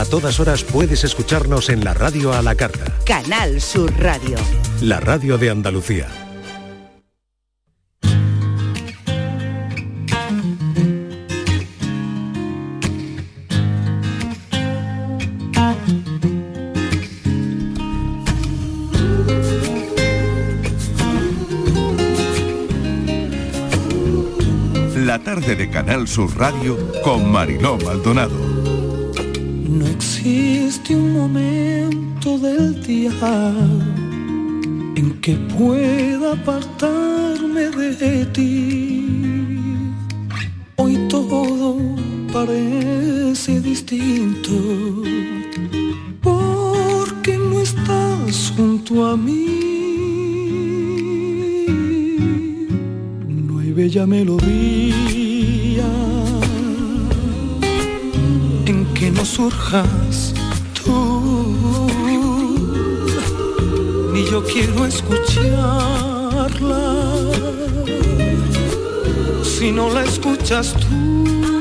A todas horas puedes escucharnos en la radio a la carta. Canal Sur Radio. La radio de Andalucía. La tarde de Canal Sur Radio con Mariló Maldonado. Momento del día en que pueda apartarme de ti. Hoy todo parece distinto porque no estás junto a mí. No hay bella melodía en que no surjas quiero escucharla si no la escuchas tú.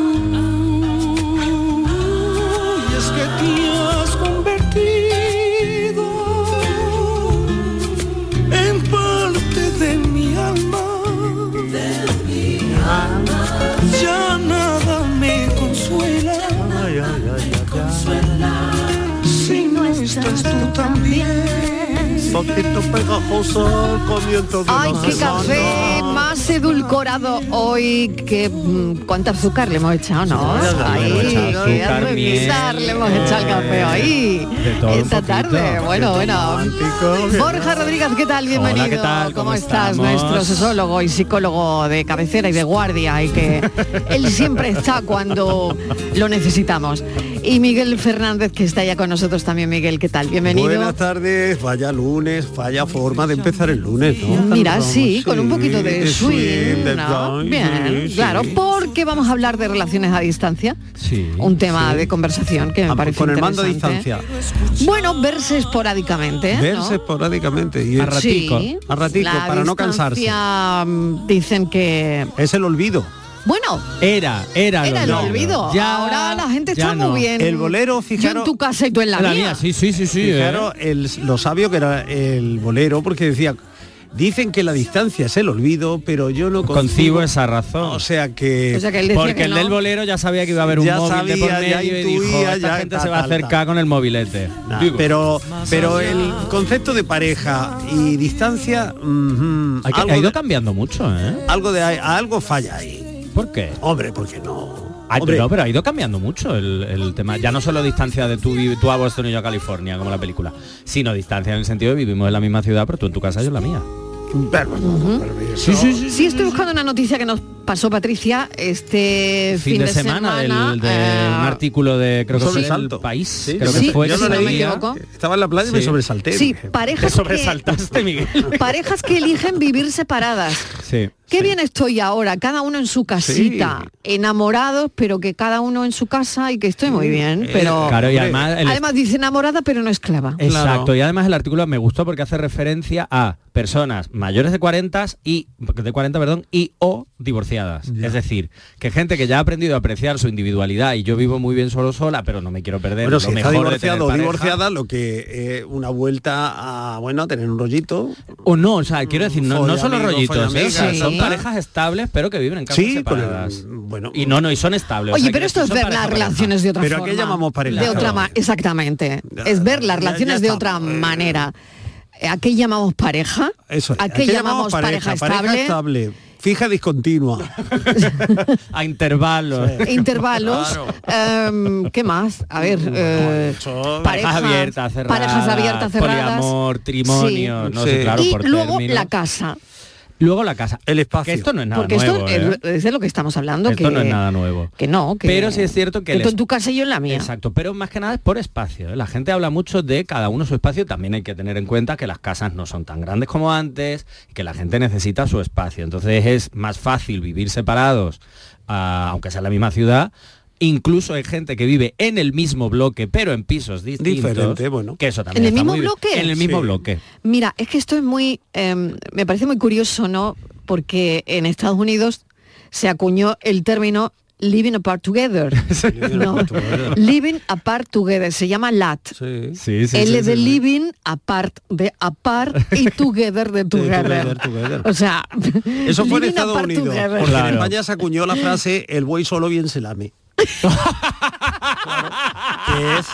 Poquito pegajoso el comienzo de Ay, la qué semana. café más edulcorado hoy que mm, cuánta azúcar le hemos echado, ¿no? Sí, ya Ahí, qué azúcar, miel, le hemos echado al café ahí. Esta tarde. Bueno, bueno. Borja Rodríguez, ¿qué tal? Bienvenido. Hola, ¿qué tal? ¿Cómo, ¿Cómo estás? Nuestro sesólogo y psicólogo de cabecera y de guardia y que él siempre está cuando lo necesitamos. Y Miguel Fernández, que está ya con nosotros también. Miguel, ¿qué tal? Bienvenido. Buenas tardes, vaya lunes, vaya forma de empezar el lunes, ¿no? Mira, sí, con un poquito de swing, de ¿no? swing, Bien, sí, claro, sí. porque vamos a hablar de relaciones a distancia. un tema de conversación que me parece con el mando a distancia. Bueno, verse esporádicamente, ¿no? Verse esporádicamente y A ratico. Sí, a ratico, para no cansarse. mm, Dicen que Es el olvido. Bueno, Era, era, era el olvido. Ahora la gente está muy bien. El bolero, Yo fijaros. en tu casa y tú en la, mía. sí, sí, sí, sí. Fijaros el, lo sabio que era el bolero, porque decía, dicen que la distancia es el olvido, pero yo no Concibo esa razón. O sea que... O sea que él decía Porque que el no. del bolero ya sabía que iba a haber un Ya móvil de por sabía, ya medio y dijo, intuía, esta ya gente se va a acercar con el mobilete. Nah, pero pero el concepto de pareja y distancia ha, algo ha ido de- cambiando mucho, ¿eh? algo de algo falla ahí ¿Por qué? hombre porque no Ay, Hombre. pero, pero ha ido cambiando mucho el, el tema. Ya no solo distancia de tú, tú a Boston y yo a California, como la película, sino distancia en el sentido de vivimos en la misma ciudad, pero tú en tu casa y yo en la mía. Sí, sí, sí, sí, estoy buscando una noticia que nos pasó Patricia este Fin, de, semana, del, de eh, un artículo de creo que Un fue el país. Sí, creo sí, que fue yo que no se me estaba en la playa y me sobresalté Sí, parejas Te que, sobresaltaste, Miguel. parejas que eligen vivir separadas. Sí. Qué bien estoy ahora, cada uno en su casita, enamorados, pero que cada uno en su casa y que estoy muy bien, pero Claro, y además el- además dice enamorada pero no esclava. Exacto, y además el artículo me gustó porque hace referencia a personas mayores de 40 y de 40, perdón, y o divorciadas. Es decir, que gente que ya ha aprendido a apreciar su individualidad y yo vivo muy bien solo sola, pero no me quiero perder bueno lo si está mejor de tener divorciado o divorciada lo que eh, una vuelta a bueno a tener un rollito O no, o sea, quiero decir, no, no solo amigo, rollitos, ¿eh? Son. Parejas estables, pero que viven en casas Sí, separadas. bueno. Y no, no, y son estables. o Oye, sea, pero esto es ver las pareja, pareja. relaciones de otra Pero ¿a forma. qué llamamos pareja? De otra Claro. ma- exactamente. Es ver las relaciones ya de otra manera. ¿A qué llamamos pareja? eso es. ¿A qué llamamos pareja, estable? estable fija discontinua A intervalos. Intervalos. em, ¿Qué más? A ver, eh, Parejas abiertas, cerradas. parejas abiertas, cerradas. Poliamor, trimonio, Sí. no sé, claro, y por luego término. la casa. Luego la casa. el Que espacio esto no es nada Porque nuevo, esto ¿eh? es, de lo que estamos hablando. Esto que, no es nada nuevo. Que no, que, Pero sí es cierto que que el tú es- en tu casa y yo en la mía. Exacto, pero más que nada es por espacio. ¿eh? La gente habla mucho de cada uno su espacio. También hay que tener en cuenta que las casas no son tan grandes como antes que la gente necesita su espacio. Entonces es más fácil vivir separados, ah, aunque sea en la misma ciudad. Incluso hay gente que vive en el mismo bloque, pero en pisos distintos. Diferente, bueno. Que eso también ¿En el está mismo muy bien. bloque? En el mismo Sí. bloque. Mira, es que esto es muy, em, me parece muy curioso, ¿no? Porque en Estados Unidos se acuñó el término Living Apart Together. No, living Apart Together. Se llama LAT. Sí. Sí, sí, L sí, de sí, sí. living, apart de apart y together de together. together, together. O sea, Eso fue en Estados Unidos. together. Porque en. España se acuñó la frase el buey solo bien se lame. Claro, que es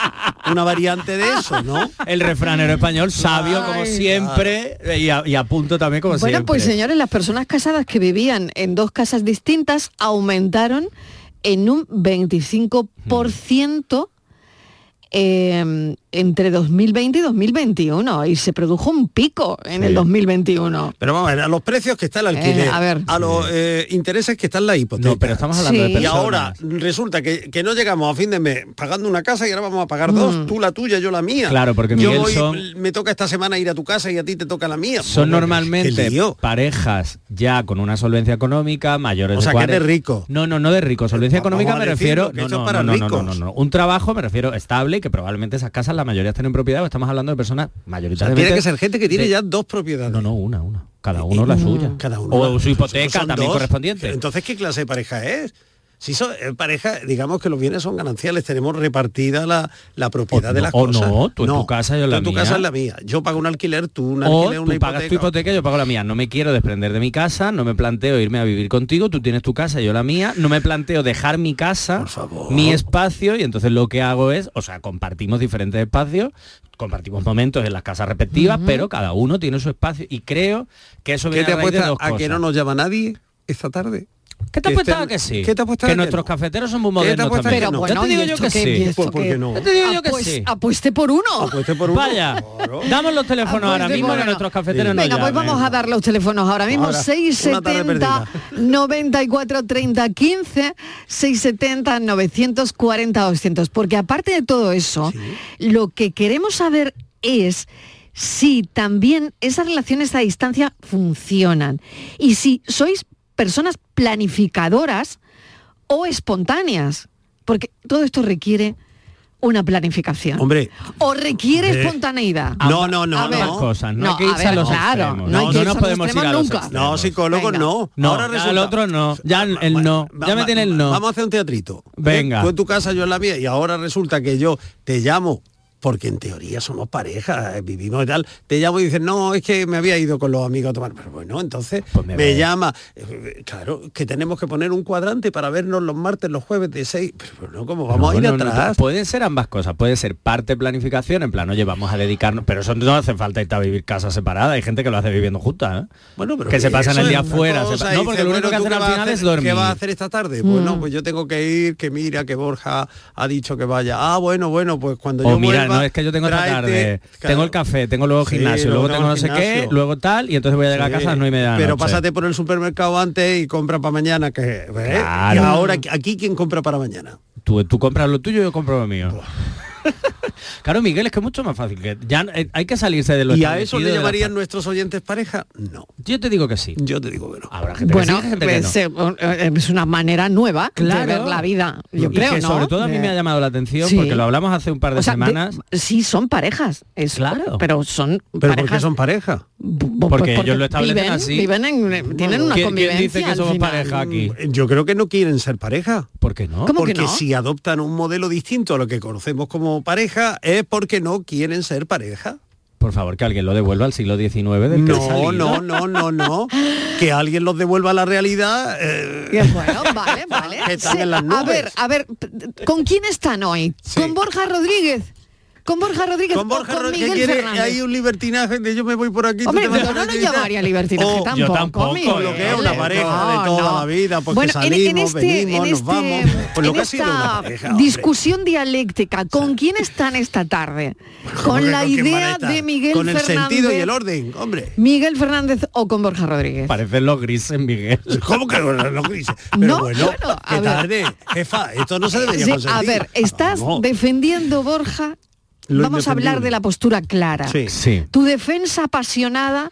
una variante de eso, ¿no? El refranero español, sabio como siempre y a, y a punto también como Bueno, siempre. pues señores, las personas casadas que vivían en dos casas distintas aumentaron en un 25% eh, entre 2020 y 2021 y se produjo un pico en el 2021. Pero vamos a ver, a los precios que está el alquiler, Eh, a ver. los eh, intereses que está en la hipoteca. No, pero estamos hablando Sí. de Y ahora resulta que, que no llegamos a fin de mes pagando una casa y ahora vamos a pagar dos, tú la tuya, yo la mía. Claro, porque, yo Miguel, voy- son- me toca esta semana ir a tu casa y a ti te toca la mía. Son Bueno, normalmente parejas ya con una solvencia económica mayores O sea, de que es de 40. rico. No, no, no de rico. Solvencia Vamos económica a me refiero. No, para no, no, no, no, no. Un trabajo me refiero estable que probablemente esas casas la mayoría estén en propiedad. o Estamos hablando de personas O sea, mayoritariamente. tiene que ser gente que tiene de- ya dos propiedades. No, no, una, una. Cada uno la suya. Cada uno. O su hipoteca también dos. correspondiente. Entonces, ¿qué clase de pareja es? Si son eh, pareja, digamos que los bienes son gananciales, tenemos repartida la, la propiedad O de no, las o cosas. no, tú en tu casa, yo en tú la en tu mía. casa es la mía. Yo pago un alquiler, tú un O alquiler, una tú pagas tu hipoteca, yo pago la mía. No me quiero desprender de mi casa, no me planteo irme a vivir contigo, tú tienes tu casa, yo la mía. No me planteo dejar mi casa, Por favor. mi espacio, y entonces lo que hago es, o sea, compartimos diferentes espacios, compartimos momentos en las casas respectivas, pero cada uno tiene su espacio. Y creo que eso ¿Qué viene te a raíz de apuesta dos a que no nos llama nadie esta tarde? ¿Qué te que apuesta estén- a que sí? ¿Qué te apuesta que que nuestros no? cafeteros son muy ¿Qué te modernos también. que Pero no? bueno, ya te digo ¿y yo que qué- sí. Pues, ¿por qué? no? Ya te digo yo que sí. Apueste por uno. Apueste por uno. Vaya, damos los teléfonos Ah, ahora pues, mismo que nuestros cafeteros Sí. nos Venga, pues llamen. vamos a dar los teléfonos ahora mismo. Ahora, una tarde 670 94 30 15, 670 940 200. Porque aparte de todo eso, lo que queremos saber es si también esas relaciones a distancia funcionan. Y si sois personas planificadoras o espontáneas. Porque todo esto requiere una planificación. Hombre, O requiere Hombre. espontaneidad. No, no, no, A ver, no. cosas, no hay que irse ver, a los claro, extremos. No, No, no podemos ir a los nunca. extremos. no, psicólogos Venga. no. No, Ahora resulta... el otro no. Ya el- Va- no. va- Ya me tiene el no. Vamos a hacer un teatrito. Venga. Tú en tu casa, yo en la mía, y ahora resulta que yo te llamo porque en teoría somos pareja, eh, vivimos y tal, te llamo y dices, no, es que me había ido con los amigos a tomar. Pero bueno, entonces Pues me llama, eh, claro, que tenemos que poner un cuadrante para vernos los martes, los jueves de seis. Pero bueno, ¿cómo vamos No, a ir no, no, atrás? pueden ser ambas cosas. Puede ser parte planificación, en plan, oye, vamos a dedicarnos. Pero eso no hace falta irte a vivir casa separada. Hay gente que lo hace viviendo juntas. ¿eh? Bueno, pero que se pasan el día es una fuera. se No, porque dice, lo único que ¿tú hacen al final hacer? es dormir. ¿Qué vas a hacer esta tarde? Mm. Bueno, pues yo tengo que ir, que mira, que Borja ha dicho que vaya. Ah, bueno, bueno, pues cuando O yo mira, vuelva, no es que yo tengo esta tarde, Claro. tengo el café, tengo luego Sí, gimnasio, luego luego tengo no sé qué, luego tal, y entonces voy a llegar a casa a las 9 y media de la Pero noche. pásate por el supermercado antes y compra para mañana, que. Claro. Y ahora aquí quién compra para mañana. Tú, tú compras lo tuyo, yo compro lo mío. Claro, Miguel, es que es mucho más fácil. que Ya eh, hay que salirse de lo ¿Y a eso le de la llamarían nuestros oyentes pareja? No. Yo te digo que sí. Yo te digo que no. Habrá gente Bueno, que sí, gente que pues, no. eh, eh, es una manera nueva de Claro. ver la vida. Yo y creo, que ¿no? sobre todo a mí De- me ha llamado la atención Sí. porque lo hablamos hace un par de O sea, de- semanas. sí, son parejas. Es, Claro. Pero son ¿Pero por parejas. qué son pareja? bu- Porque pues ellos lo establecen viven, así. Viven en, tienen una ¿Quién- quién convivencia. dice que al somos final. pareja aquí? Yo creo que no quieren ser pareja. ¿Por qué no? ¿Cómo que porque no? si adoptan un modelo distinto a lo que conocemos como pareja, es porque no quieren ser pareja. Por favor, que alguien lo devuelva al siglo XIX del No, no, no, no, no. Que alguien los devuelva a la realidad. eh, Bueno, vale, vale. Que están Sí, en las a ver, a ver, ¿con quién están hoy? Sí. ¿Con Borja Rodríguez? ¿Con Borja Rodríguez con o Borja con Rodríguez Miguel quiere, Fernández? hay un libertinaje de yo me voy por aquí. tú Hombre, te vas yo por no tal. llamaría libertinaje O- tampoco. yo tampoco, Miguel. lo que es una pareja de toda la vida, porque bueno, en- en, salimos, este, venimos, en nos este- vamos. Pues lo en que ha sido una esta pareja, discusión dialéctica, ¿con quién están esta tarde? ¿Con la a idea de Miguel Con el Fernández? sentido y el orden, hombre. Miguel Fernández o con Borja Rodríguez. Parecen los grises, Miguel. ¿Cómo que no, no, grises? Pero No, bueno, bueno, a qué tarde, jefa, esto no se debería Sí, a ver, estás Vamos. defendiendo, Borja, vamos a hablar de la postura clara. Sí. Sí. Tu defensa apasionada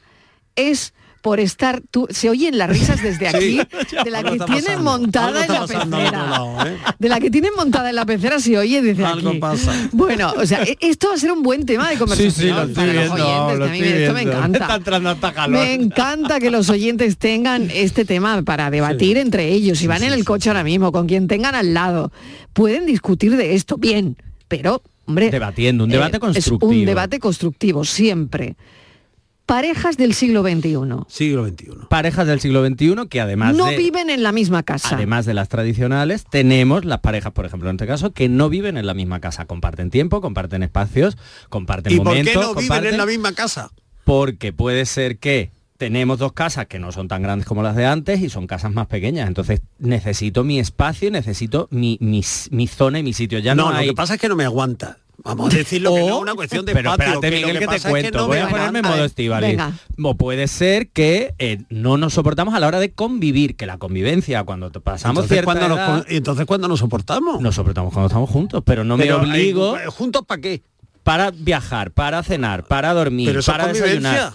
es por estar tú se oyen las risas desde aquí de la que tienen pasando. montada en la pecera lado, ¿eh? de la que tienen montada en la pecera se oye desde Algo aquí pasa. bueno o sea e- esto va a ser un buen tema de conversación para los oyentes que a mí esto me encanta entrando hasta calor. me encanta que los oyentes tengan este tema para debatir entre ellos. Si van en el coche ahora mismo, con quien tengan al lado, pueden discutir de esto bien, pero, hombre... Debatiendo, un debate es constructivo. un debate constructivo, siempre. Parejas del siglo XXI. Siglo XXI. Parejas del siglo XXI que además No de... viven en la misma casa. Además de las tradicionales, tenemos las parejas, por ejemplo, en este caso, que no viven en la misma casa. Comparten tiempo, comparten espacios, comparten ¿Y por momentos. qué no viven en la misma casa? Porque puede ser que tenemos dos casas que no son tan grandes como las de antes y son casas más pequeñas. Entonces necesito mi espacio, necesito mi, mi, mi zona y mi sitio. Ya no, no, hay... lo que pasa es que no me aguanta. Vamos a decirlo que no O- es una cuestión de pero espacio. espérate, que lo Miguel, que, te pasa es cuento. no Voy me a ponerme en modo. O puede ser que eh, no nos soportamos a la hora de convivir, que la convivencia, cuando te pasamos Entonces, cierta cuando nos, edad, con- entonces, ¿cuándo nos soportamos? nos soportamos cuando estamos juntos, pero no Pero, me obligo eh, ¿Juntos para qué? para viajar, para cenar, para dormir, Pero eso es para desayunar.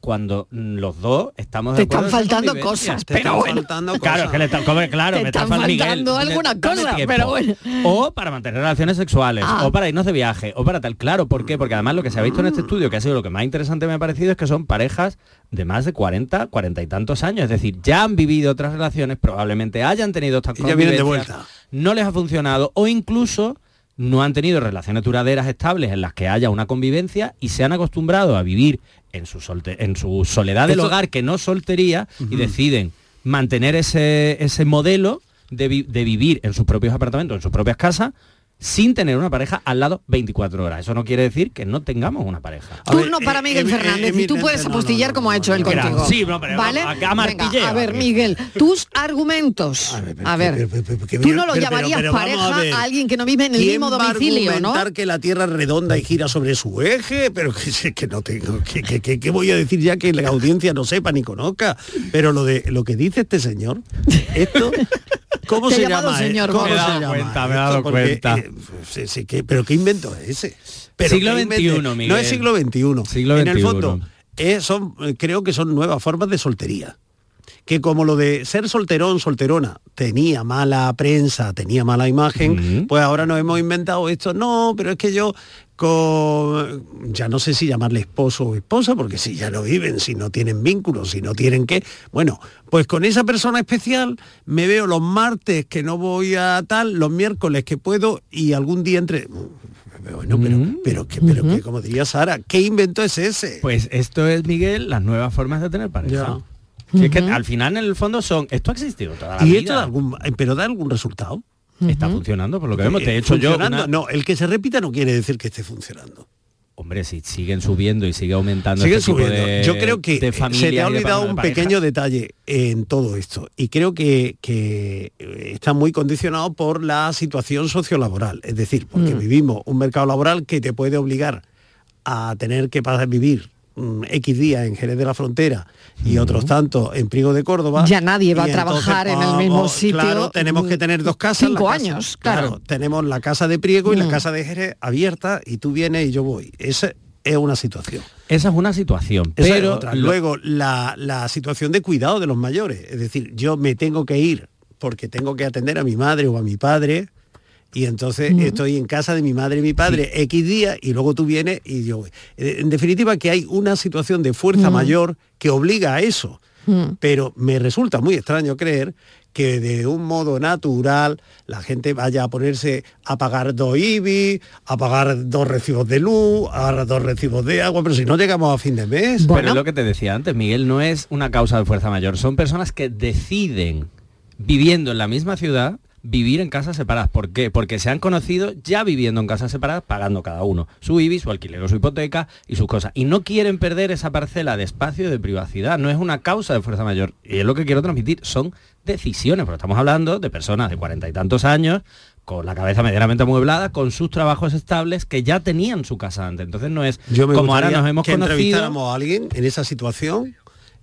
Cuando los dos estamos Te de acuerdo están faltando cosas, Te pero están bueno. faltando Claro, es cosas. que le están, como- claro, Te me está están faltando dame alguna cosa, tiempo. pero bueno. O para mantener relaciones sexuales, Ah. o para irnos de viaje, o para tal. Claro, ¿por qué? Porque además lo que se ha visto en este estudio, que ha sido lo que más interesante me ha parecido, es que son parejas de más de 40, 40 y tantos años. Es decir, ya han vivido otras relaciones, probablemente hayan tenido estas Y ya vienen de convivencias, vuelta. no les ha funcionado, o incluso no han tenido relaciones duraderas estables en las que haya una convivencia y se han acostumbrado a vivir en su, solte- en su soledad del hogar, que no soltería, y deciden mantener ese, ese modelo de, vi- de vivir en sus propios apartamentos, en sus propias casas, sin tener una pareja al lado 24 horas. Eso no quiere decir que no tengamos una pareja. A ver, Turno para eh, Miguel eh, Fernández eh, y tú eh, puedes no, no, apostillar no, como ha hecho él contigo. Sí, no, pero ¿Vale? a- a Venga, martilleo a ver, aquí. Miguel, tus argumentos. A ver, pero- A ver, pero- pero- pero- pero- tú no lo pero- llamarías pareja a ver. a alguien que no vive en el ¿Quién mismo va a domicilio, ¿no? que la Tierra es redonda y gira sobre su eje? Pero que, sé que no tengo, que, que- que- que voy a decir ya que la audiencia no sepa ni conozca. Pero lo de lo que dice este señor, esto, ¿cómo se llamado llama? eh? señor, ¿Cómo me he dado cuenta, me he dado cuenta. eh, pero qué invento es ese. Pero Siglo XXI, No Miguel. es siglo XXI. Siglo en el fondo, eh, son, creo que son nuevas formas de soltería que como lo de ser solterón, solterona, tenía mala prensa, tenía mala imagen, pues ahora nos hemos inventado esto. No, pero es que yo con ya no sé si llamarle esposo o esposa, porque si ya no viven, si no tienen vínculos, si no tienen qué. Bueno, pues con esa persona especial me veo los martes que no voy a tal, los miércoles que puedo y algún día entre. Bueno, pero, Mm. pero, que, pero que, como diría Sara, ¿qué invento es ese? Pues esto es, Miguel, las nuevas formas de tener pareja. Ya. Si Es que al final, en el fondo, son... Esto ha existido toda la y vida. esto da algún, pero da algún resultado. Está funcionando, por lo que vemos. Te he hecho yo una- No, el que se repita no quiere decir que esté funcionando. Hombre, si siguen subiendo y sigue aumentando Sigue este tipo subiendo. de Yo creo que de se te ha de olvidado un pequeño detalle en todo esto y creo que, que, está muy condicionado por la situación sociolaboral, es decir, porque Mm. vivimos un mercado laboral que te puede obligar a tener que pasar vivir mm, X días en Jerez de la Frontera y otros tantos en Priego de Córdoba. Ya nadie va a entonces, trabajar en el mismo sitio, Claro, tenemos que tener dos casas. cinco casa- años, claro. Tenemos la casa de Priego y la Mm. casa de Jerez abierta y tú vienes y yo voy. Esa es una situación. Esa es una situación, Esa pero otra. Luego, la, la situación de cuidado de los mayores. Es decir, yo me tengo que ir porque tengo que atender a mi madre o a mi padre y entonces estoy en casa de mi madre y mi padre X días y luego tú vienes y yo voy. Eh, En definitiva, que hay una situación de fuerza mayor que obliga a eso. Pero me resulta muy extraño creer que de un modo natural la gente vaya a ponerse a pagar dos IBI, a pagar dos recibos de luz, a pagar dos recibos de agua, pero si no llegamos a fin de mes. Bueno. Pero es lo que te decía antes, Miguel, no es una causa de fuerza mayor, son personas que deciden, viviendo en la misma ciudad, vivir en casas separadas. ¿Por qué? Porque se han conocido ya viviendo en casas separadas, pagando cada uno su IBI, su alquiler o su hipoteca y sus cosas. Y no quieren perder esa parcela de espacio y de privacidad. No es una causa de fuerza mayor. Y es lo que quiero transmitir. Son decisiones, porque estamos hablando de personas de cuarenta y tantos años con la cabeza medianamente amueblada, con sus trabajos estables que ya tenían su casa antes. Entonces no es Yo me como ahora nos hemos que conocido. a alguien en esa situación.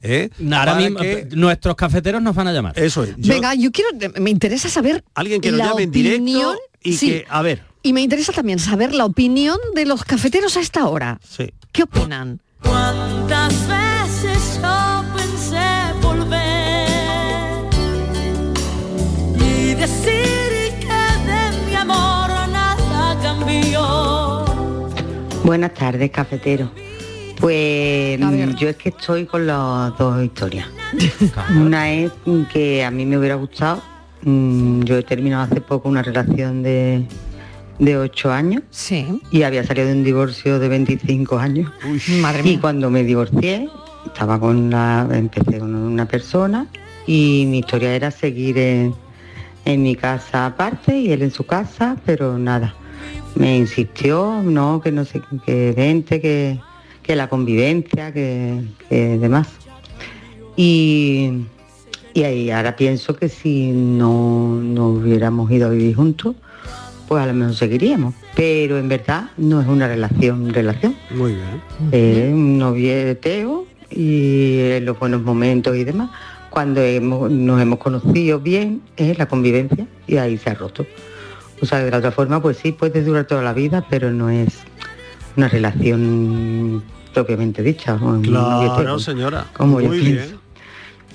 ¿eh? Ahora mismo que... nuestros cafeteros nos van a llamar. Eso es. Yo... Venga, yo quiero, me interesa saber alguien que nos la llame en directo y sí. que, a ver. Y me interesa también saber la opinión de los cafeteros a esta hora. Sí. ¿Qué opinan? ¿Cuántas veces yo pensé volver y decir que de mi amor nada cambió? Buenas tardes, cafetero. Pues yo es que estoy con las dos historias. Una es que a mí me hubiera gustado, mm, yo he terminado hace poco una relación de, de 8 años Sí. y había salido de un divorcio de 25 años. Madre Y mía. cuando me divorcié, estaba con la, empecé con una persona y mi historia era seguir en, en mi casa aparte y él en su casa, pero nada. Me insistió, no, que no sé, que vente, que, que la convivencia, que, que demás. Y, y ahí ahora pienso que si no, no hubiéramos ido a vivir juntos, pues a lo mejor seguiríamos. Pero en verdad no es una relación, relación. Muy bien. Es un novieteo y en los buenos momentos y demás. Cuando hemos- nos hemos conocido bien es la convivencia y ahí se ha roto. O sea, de la otra forma, pues sí, puede durar toda la vida, pero no es una relación propiamente dicha. o Claro, señora. Como yo Muy pienso.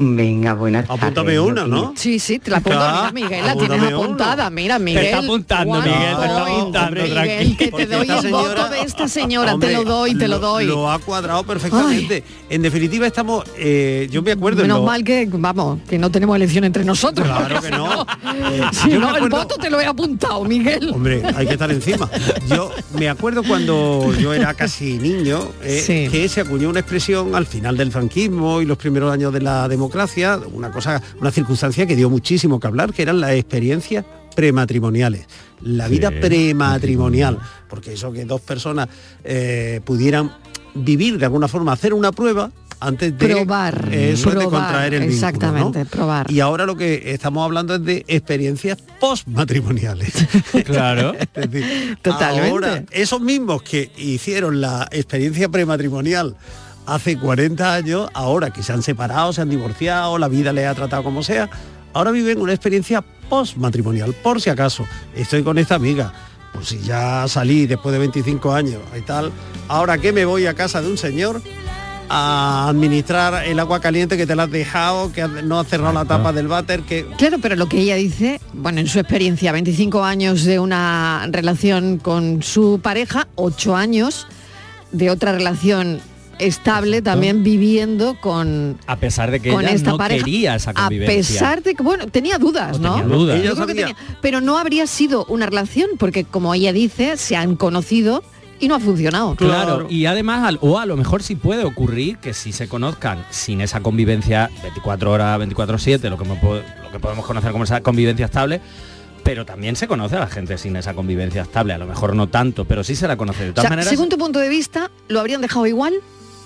Venga, buenas Apúntame tardes, una, Loquillo. ¿no? Sí, sí, te la apunto. Mira, Miguel, la apúntame tienes uno. apuntada. Mira, Miguel. está apuntando, ¿cuánto Miguel, te está doy? apuntando, Miguel, tranquilo. que te doy esta el señora- voto de esta señora, Hombre, te lo doy, te lo doy. Lo ha cuadrado perfectamente. En definitiva estamos, eh, yo me acuerdo. en Menos lo- mal que, vamos, que no tenemos elección entre nosotros. Claro que no. Eh, Si no, el acuerdo- voto te lo he apuntado, Miguel. Hombre, hay que estar encima. Yo me acuerdo cuando yo era casi niño eh, Sí. que se acuñó una expresión al final del franquismo y los primeros años de la democracia, una cosa, una circunstancia que dio muchísimo que hablar, que eran las experiencias prematrimoniales, la vida prematrimonial, porque eso que dos personas eh, pudieran vivir de alguna forma, hacer una prueba antes de Probar, eso, de contraer el vínculo, exactamente, ¿no? probar. Y ahora lo que estamos hablando es de experiencias postmatrimoniales. Claro. Es decir, Totalmente. Ahora, esos mismos que hicieron la experiencia prematrimonial hace 40 años, ahora que se han separado, se han divorciado, la vida les ha tratado como sea, ahora viven una experiencia postmatrimonial. Por si acaso, estoy con esta amiga, pues si ya salí después de 25 años y tal, ahora que me voy a casa de un señor a administrar el agua caliente que te la has dejado, que no has cerrado la tapa del váter, que Claro, pero lo que ella dice, bueno, en su experiencia, 25 años de una relación con su pareja, 8 años de otra relación estable, también viviendo con, A pesar de que con ella esta no pareja. quería esa a convivencia. pesar de que, bueno, tenía dudas, O ¿no? tenía dudas. Yo Ella creo que sabía. tenía- pero no habría sido una relación, porque como ella dice, se han conocido y no ha funcionado. Claro, y además, al- o a lo mejor sí puede ocurrir que si se conozcan sin esa convivencia 24 horas, 24-7, lo, que me lo que podemos conocer como esa convivencia estable, pero también se conoce a la gente sin esa convivencia estable, a lo mejor no tanto, pero sí se la conoce. De O todas sea, maneras, según tu punto de vista, ¿lo habrían dejado igual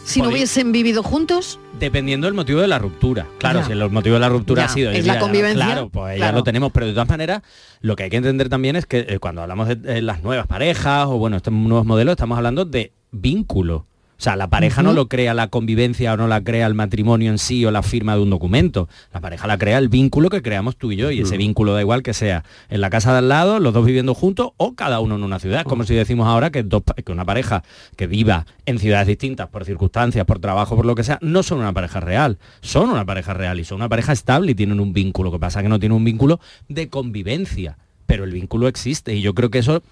si no hubiesen vivido juntos? dependiendo del motivo de la ruptura. Claro, Ya. si el motivo de la ruptura Ya, ha sido... es la convivencia, Claro, pues ya lo tenemos, pero de todas maneras, lo que hay que entender también es que eh, cuando hablamos de eh, las nuevas parejas o bueno, estos nuevos modelos, estamos hablando de vínculo. O sea, la pareja no lo crea la convivencia o no la crea el matrimonio en sí o la firma de un documento. La pareja la crea el vínculo que creamos tú y yo y ese vínculo da igual que sea en la casa de al lado, los dos viviendo juntos o cada uno en una ciudad. Como si decimos ahora que, dos, que una pareja que viva en ciudades distintas por circunstancias, por trabajo, por lo que sea, no son una pareja real. Son una pareja real y son una pareja estable y tienen un vínculo. Lo que pasa es que no tienen un vínculo de convivencia. Pero el vínculo existe y yo creo que eso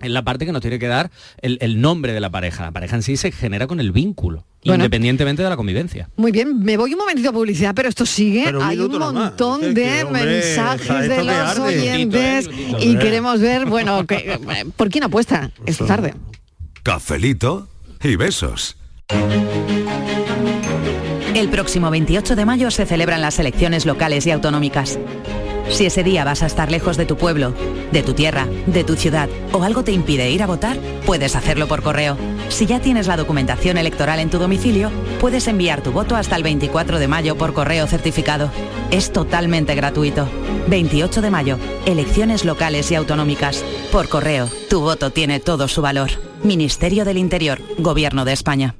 es la parte que nos tiene que dar el, el nombre de la pareja. La pareja en sí se genera con el vínculo, Bueno. independientemente de la convivencia. Muy bien, me voy un momentito a publicidad, pero esto sigue. Pero un Hay un montón Es de que, hombre, mensajes de los arde. oyentes eh, y minutito. queremos ver, bueno, que- eh, ¿por quién apuesta esta tarde? Cafelito y besos. El próximo 28 de mayo se celebran las elecciones locales y autonómicas. Si ese día vas a estar lejos de tu pueblo, de tu tierra, de tu ciudad o algo te impide ir a votar, puedes hacerlo por correo. Si ya tienes la documentación electoral en tu domicilio, puedes enviar tu voto hasta el 24 de mayo por correo certificado. Es totalmente gratuito. 28 de mayo, elecciones locales y autonómicas. Por correo, tu voto tiene todo su valor. Ministerio del Interior, Gobierno de España.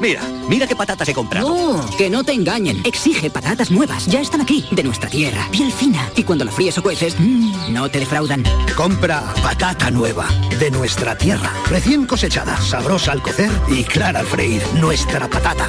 Mira, mira qué patatas he comprado. No, que no te engañen. Exige patatas nuevas. Ya están aquí, de nuestra tierra. Piel fina. Y cuando la fríes o cueces, mmm, no te defraudan. Compra patata nueva, de nuestra tierra. Recién cosechada, sabrosa al cocer y clara al freír. Nuestra patata.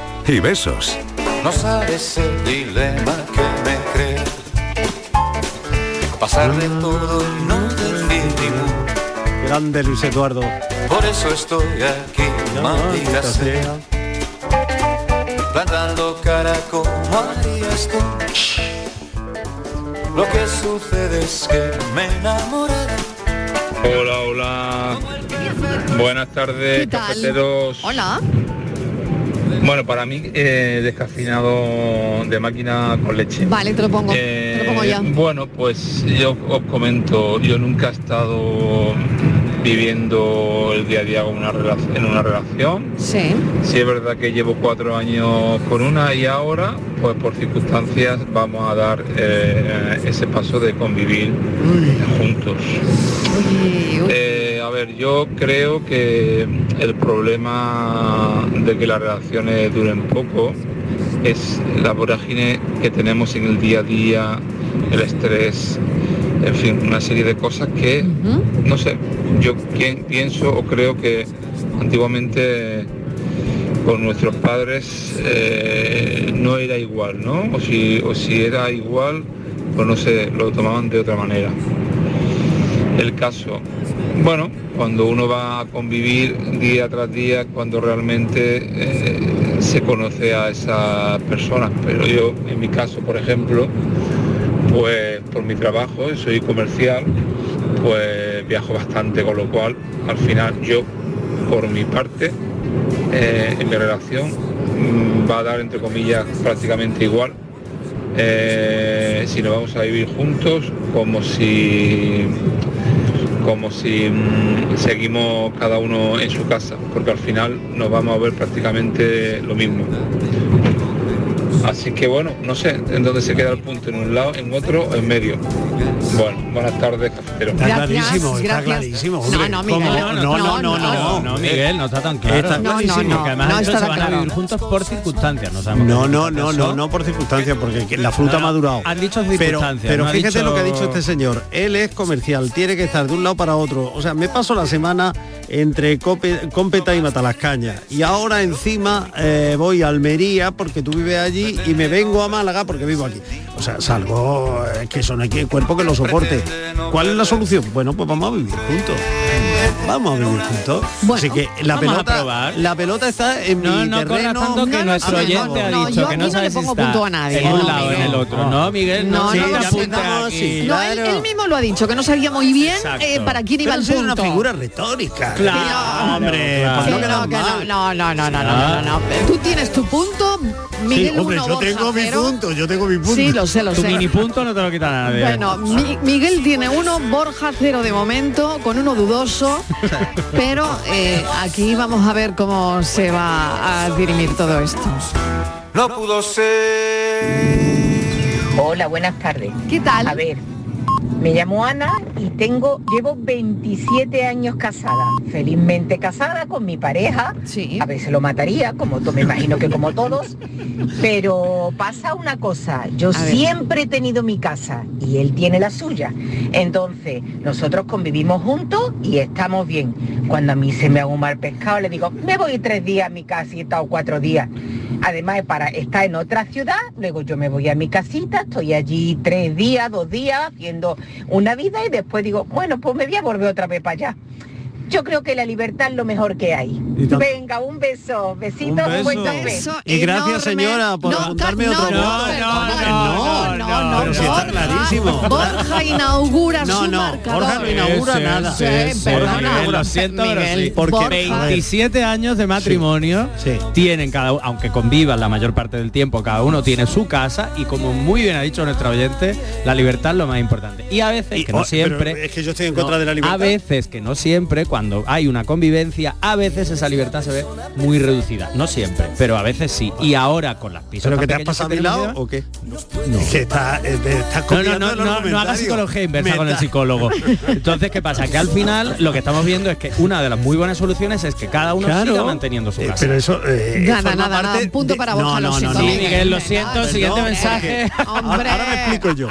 y besos. No sabes el dilema que me crea. Pasar de todo y no decir. Grande Luis Eduardo. Por eso estoy aquí, maldita sea. Plantando cara como harías tú. Lo que sucede es que me enamoré. Hola, hola. Buenas tardes, cafeteros. Hola. Bueno, para mí, eh, descafeinado de máquina con leche. Vale, te lo pongo. te lo pongo Eh, ya. Bueno, pues yo os comento, yo nunca he estado viviendo el día a día con una relac- en una relación. Sí. Sí es verdad que llevo cuatro años con una y ahora, pues por circunstancias vamos a dar eh, ese paso de convivir juntos. Eh, ver, yo creo que el problema de que las relaciones duren poco es la vorágine que tenemos en el día a día, el estrés, en fin, una serie de cosas que, no sé, yo pienso o creo que antiguamente con nuestros padres eh, no era igual, ¿no? O si, o si era igual, pues no sé, lo tomaban de otra manera. El caso, bueno, cuando uno va a convivir día tras día, cuando realmente eh, se conoce a esa persona. Pero yo, en mi caso, por ejemplo, pues por mi trabajo, soy comercial, pues viajo bastante, con lo cual, al final yo, por mi parte, eh, en mi relación mm, va a dar, entre comillas, prácticamente igual eh, si nos vamos a vivir juntos como si como si mm, seguimos cada uno en su casa, porque al final nos vamos a ver prácticamente lo mismo. Así que bueno, no sé en dónde se queda el punto, en un lado, en otro o en medio. Bueno, buenas tardes, cafetero. Está clarísimo, está clarísimo. No, no. Miguel, no, no, no, no, no, no, No, Miguel, no está tan claro. Está No, no, clarísimo. no, Porque además se van a vivir juntos por circunstancias. No, sabemos No, qué no, no, no, no por circunstancias, porque que la fruta No, ha madurado. han dicho circunstancias, pero fíjate dicho- lo que ha dicho este señor. Él es comercial, tiene que estar de un lado para otro. O sea, me paso la semana entre Cómpeta y Matalascaña. Y ahora encima eh, voy a Almería, porque tú vives allí, aquí y me vengo a Málaga porque vivo aquí. O sea, salgo, es que eso no hay que cuerpo que lo soporte. ¿Cuál es la solución? Bueno, pues vamos a vivir juntos. Vamos a vivir juntos. Así que la vamos a pelota, probar. la pelota está en No, mi no terreno. tanto que nuestro a mi oyente ha No, dicho yo que no aquí no sabe le si pongo está punto a nadie. en un No, lado o en el otro. No, Miguel, No, sí, no, no, no. No, él, él mismo lo ha dicho, que no sabía muy bien eh, para quién iba Pero el eso es punto. una figura retórica. Claro, hombre, Sí, no no, no, no, no, no, no, no, no, no. Tú tienes tu punto, Miguel sí, hombre, uno, yo tengo mi punto, yo tengo mi punto. Sí, lo sé, lo Tu sé. mini punto no te lo quita nadie. Bueno, Mi- Miguel tiene uno, Borja cero de momento, con uno dudoso, pero eh, aquí vamos a ver cómo se va a dirimir todo esto. No pudo ser. Hola, buenas tardes. ¿Qué tal? A ver, me llamo Ana y tengo, llevo 27 años casada, felizmente casada con mi pareja. Sí. A veces lo mataría, como me imagino que como todos. Pero pasa una cosa, yo A ver. siempre he tenido mi casa y él tiene la suya. Entonces, nosotros convivimos juntos y estamos bien. Cuando a mí se me haga un mal pescado, le digo, me voy tres días a mi casa y he estado cuatro días. Además, para estar en otra ciudad, luego yo me voy a mi casita, estoy allí tres días, dos días, haciendo una vida y después digo, bueno, pues me voy a volver otra vez para allá. Yo creo que la libertad es lo mejor que hay. Venga, un beso, besitos, Un un buen beso. café. Beso Y gracias, enorme. señora, por No, apuntarme ca- otro no, no, No, no, no, no, pero si está Borja, clarísimo. Borja inaugura No, su no, marcador. Borja no inaugura Sí, nada. sí, Sí. Miguel, lo siento, pero Miguel, sí. Porque- Borja. 27 años de matrimonio Sí. tienen cada uno, aunque convivan la mayor parte del tiempo, cada uno tiene su casa y como muy bien ha dicho nuestro oyente, la libertad es lo más importante. Y a veces, Y- que no oh, siempre, pero es que yo estoy en contra de la libertad. a veces que no siempre, cuando hay una convivencia, a veces esa libertad se ve muy reducida. No siempre, pero a veces sí. Y ahora con las pisos ¿Pero que te has pasado a mi lado o qué? Es que está, eh, te estás no, no, no, no, no hagas psicología inversa con el está- psicólogo. Entonces, ¿qué pasa? Que al final lo que estamos viendo es que una de las muy buenas soluciones es que cada uno Claro. siga manteniendo su Eh, casa. Pero eso eh, Nada, nada, nada, parte un punto de- para Borja, no, no, no, Sí, no. Miguel. Lo siento, siguiente mensaje. Hombre. Ahora me explico yo.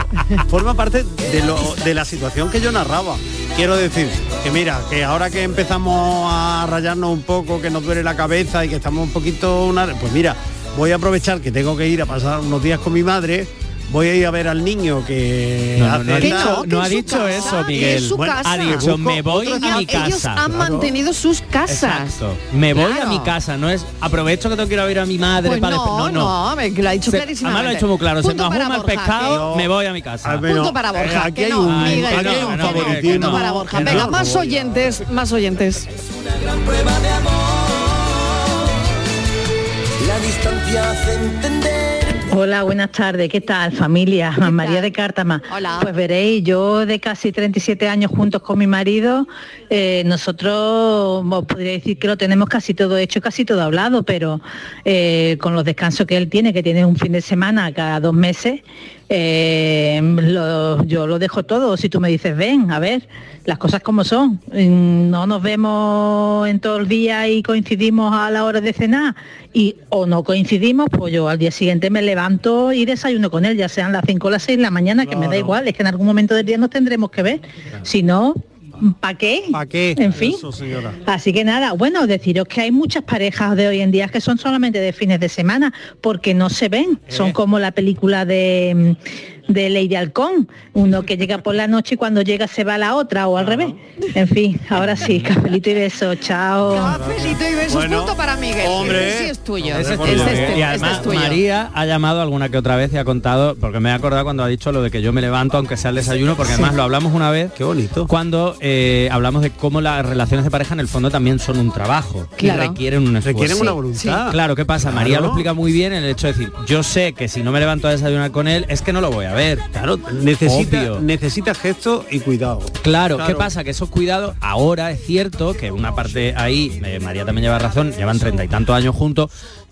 Forma parte de, lo, de la situación que yo narraba. Quiero decir que mira, que ahora que empezamos a rayarnos un poco, que nos duele la cabeza y que estamos un poquito... Una, pues mira, voy a aprovechar que tengo que ir a pasar unos días con mi madre. Voy a ir a ver al niño que No, no, no ha dicho, no, que no en ha dicho casa, eso, Miguel. es su Bueno, casa. ha dicho, me voy a mi Ellos, ellos casa. han Claro. mantenido sus casas. Exacto. Me voy Claro. a mi casa, no es aprovecho que tengo que ir a ver a mi madre Pues para no, no, no. lo ha dicho Se- clarísimamente. Además lo ha hecho muy claro, se Punto me ajuma el Borja, pescado, me voy a mi casa. Punto para Borja. aquí que hay no, un- Miguel, aquí que hay no, un favoritismo. no para Borja. Venga, más oyentes, más oyentes. La distancia hace entender. Hola, buenas tardes. ¿Qué tal, familia? María de Cártama. Hola. Pues veréis, yo de casi 37 años juntos con mi marido, eh, nosotros os podría decir que lo tenemos casi todo hecho, casi todo hablado, pero eh, con los descansos que él tiene, que tiene un fin de semana cada dos meses, eh, lo- yo lo dejo todo. Si tú me dices, ven, a ver, las cosas como son. Mm, No nos vemos en todo el día y coincidimos a la hora de cenar y o no coincidimos, pues yo al día siguiente me levanto y desayuno con él, ya sean las 5 o las 6 de la mañana, que me da igual, es que en algún momento del día nos tendremos que ver. Si no, ¿para qué? ¿Para qué? En fin. Eso, señora. Así que nada, bueno, deciros que hay muchas parejas de hoy en día que son solamente de fines de semana, porque no se ven. Son como la película de, de Lady Halcón, uno que llega por la noche y cuando llega se va a la otra o al revés. En fin, ahora sí, cafelito y beso, chao. Cafelito y besos, Bueno, punto para Miguel. hombre. Sí es tuyo. Es este, y este además es tuyo. María ha llamado alguna que otra vez y ha contado, porque me he acordado cuando ha dicho lo de que yo me levanto aunque sea el desayuno, porque además lo hablamos una vez. Qué bonito. Cuando eh, hablamos de cómo las relaciones de pareja en el fondo también son un trabajo Claro. y requieren un esfuerzo. Requieren una voluntad. Claro, ¿qué pasa? María lo explica muy bien en el hecho de decir, yo sé que si no me levanto a desayunar con él, es que no lo voy a ver. Claro, necesita, necesita gestos y cuidado. Claro, Claro. ¿qué pasa? Que esos cuidados, ahora es cierto que una parte ahí, eh, María también lleva razón, llevan treinta y tantos años juntos.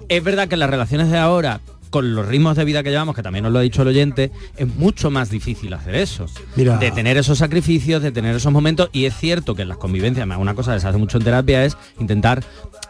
Es verdad que las relaciones de ahora, con los ritmos de vida que llevamos, que también nos lo ha dicho el oyente, es mucho más difícil hacer eso. Mira. De tener esos sacrificios, de tener esos momentos. Y es cierto que en las convivencias, una cosa que se hace mucho en terapia es intentar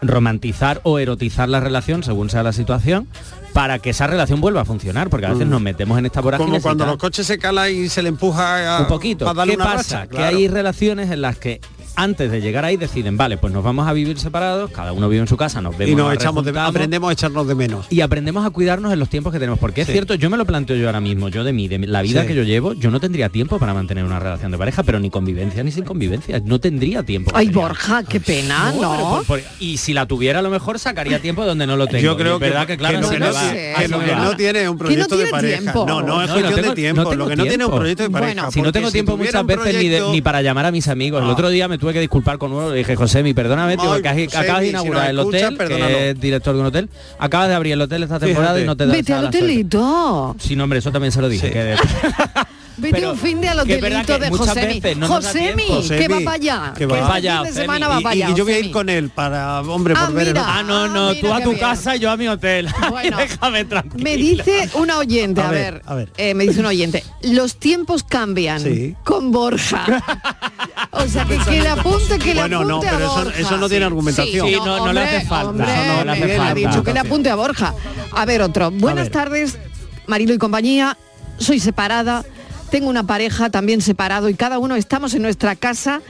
romantizar o erotizar la relación según sea la situación para que esa relación vuelva a funcionar porque a veces Mm. nos metemos en esta vorágine Como cuando los coches se calan y se le empuja a, un poquito. para darle ¿Qué una pasa? racha, Que hay relaciones en las que antes de llegar ahí deciden, vale, pues nos vamos a vivir separados, cada uno vive en su casa, nos vemos. y nos echamos de, aprendemos a echarnos de menos. Y aprendemos a cuidarnos en los tiempos que tenemos. Porque es cierto, yo me lo planteo yo ahora mismo, yo de mí, de la vida Sí. que yo llevo, yo no tendría tiempo para mantener una relación de pareja, pero ni convivencia ni sin convivencia. No tendría tiempo. Ay, Borja, qué pena, No, pero ¿no? por- por- y si la tuviera a lo mejor sacaría tiempo donde no lo tengo. Yo creo verdad que, que, claro, que no, que que va. no tiene es un proyecto de pareja. tiempo. No, no, No, es no cuestión tengo- de tiempo. no lo que no tiene es un proyecto de pareja. Bueno, si no tengo tiempo muchas veces ni para llamar a mis amigos. El Ah. otro día me tuve que disculpar con uno. Le dije, José, mi perdóname, tío, Ay, que has- Josemi, acabas de si inaugurar nos el escuchas, hotel, perdónalo. que es director de un hotel. Acabas de abrir el hotel esta temporada Fíjate. y no te da Vete al hotelito. Sí, no, hombre, eso también se lo dije. que- Vete Pero un fin de verdad hotelito que de Josemi. veces no Josemi, que va Josemi, para allá. que va. este Vaya, fin de semana va Y- para y, allá. yo voy a ir con él para, hombre, Ah, por ver. mira. Ah, no, no, mira tú a tu bien. casa y yo a mi hotel. Bueno. Déjame tranquilo. Me dice una oyente, a, A ver, ver, a ver. eh, me dice un oyente, los tiempos cambian Sí. con Borja. o sea, que, que le apunte, que le Bueno, no, apunte a pero eso- Borja. eso no tiene argumentación. Sí, no- no le hace falta, no le ha falta. dicho que le apunte a Borja. A ver, otro. Buenas tardes, Marilo y compañía. Soy separada, tengo una pareja también separado y cada uno estamos en nuestra casa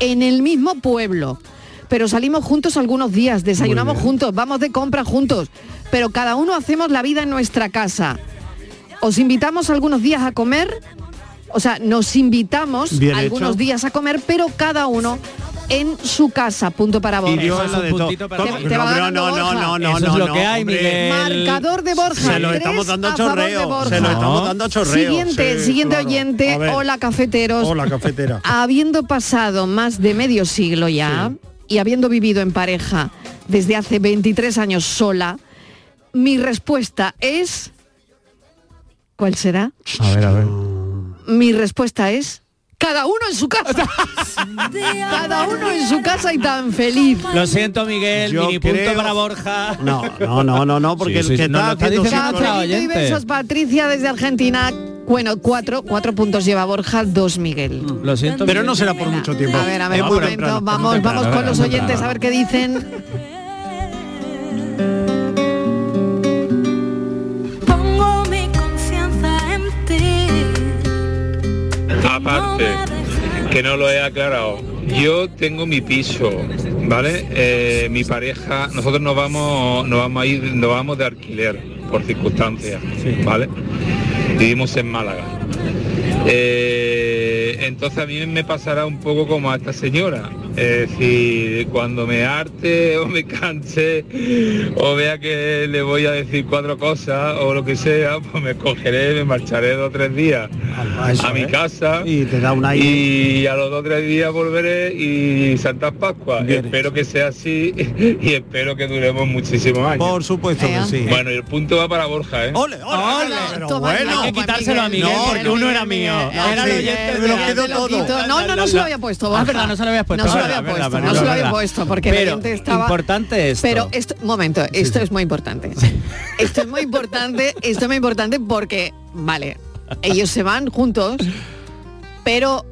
en el mismo pueblo. Pero salimos juntos algunos días, desayunamos juntos, vamos de compra juntos, pero cada uno hacemos la vida en nuestra casa. Os invitamos algunos días a comer, o sea, nos invitamos Bien algunos hecho. días a comer, pero cada uno en su casa. Punto para vos. Y es de todo. puntito. Te- te va No, pero ganando no, no, Borja. no, no, Eso es no, lo no, que hay. Miguel. Marcador de Borja. Se lo estamos dando a favor de chorreo. Borja. Se lo estamos No. dando chorreo. Siguiente, sí, siguiente claro. oyente. A. Hola, cafeteros. Hola, cafetera. Habiendo pasado más de medio siglo ya y habiendo vivido en pareja desde hace 23 años sola, mi respuesta es... ¿Cuál será? A ver, a ver. Mi respuesta es... Cada uno en su casa. Cada uno en su casa y tan feliz. Lo siento, Miguel, Yo mini punto para Borja. No, no, no, no, no, porque Sí, el sí, que sí, no, está lo está diciendo y besos, Patricia desde Argentina. Bueno, cuatro, cuatro puntos lleva Borja, dos Miguel. Lo siento, Pero Miguel. no será por mucho tiempo. A ver, a ver, un momento, temprano, vamos, temprano. vamos con los oyentes a ver qué dicen. Aparte, que no lo he aclarado, yo tengo mi piso, ¿vale? Eh, mi pareja, nosotros nos vamos, nos vamos a ir, nos vamos de alquiler por circunstancias, ¿vale? Vivimos en Málaga. Eh, entonces a mí me pasará un poco como a esta señora. Es decir, cuando me arte o me canse o vea que le voy a decir cuatro cosas o lo que sea, pues me cogeré, me marcharé dos o tres días A eso, a mi ¿eh? casa Y te da un aire. y a los dos o tres días volveré y Santas Pascuas. Espero que sea así y espero que duremos muchísimos años. Por supuesto que sí. Bueno, y el punto va para Borja, ¿eh? Ole, ole, ole, pero bueno. ya, Hay que quitárselo a Miguel No, porque no, uno era mío. Era sí, oyente de- quedo Lo todo. No, no, no se lo había puesto, Ah, Borja. verdad, no se lo habías puesto. No se lo había puesto, no se lo había puesto, porque Pero oyente estaba... importante esto. Pero esto, momento, esto es muy importante. Esto es muy importante, esto es muy importante porque, vale, ellos se van juntos, pero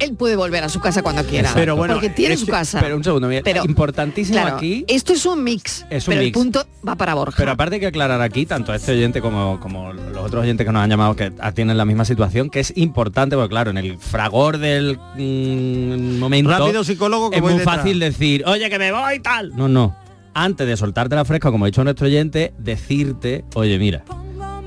él puede volver a su casa cuando quiera. Pero bueno, porque tiene es su que- casa. Pero un segundo, Miguel. Pero, importantísimo Claro, aquí. esto es un mix, Es un pero mix. el punto va para Borja. Pero aparte hay que aclarar aquí, tanto a este oyente como, como los otros oyentes que nos han llamado que tienen la misma situación, que es importante, porque claro, en el fragor del mm, momento Rápido psicólogo que es voy muy detrás. fácil decir, oye, que me voy y tal. No, no. Antes de soltarte la fresca, como ha dicho nuestro oyente, decirte, oye, mira,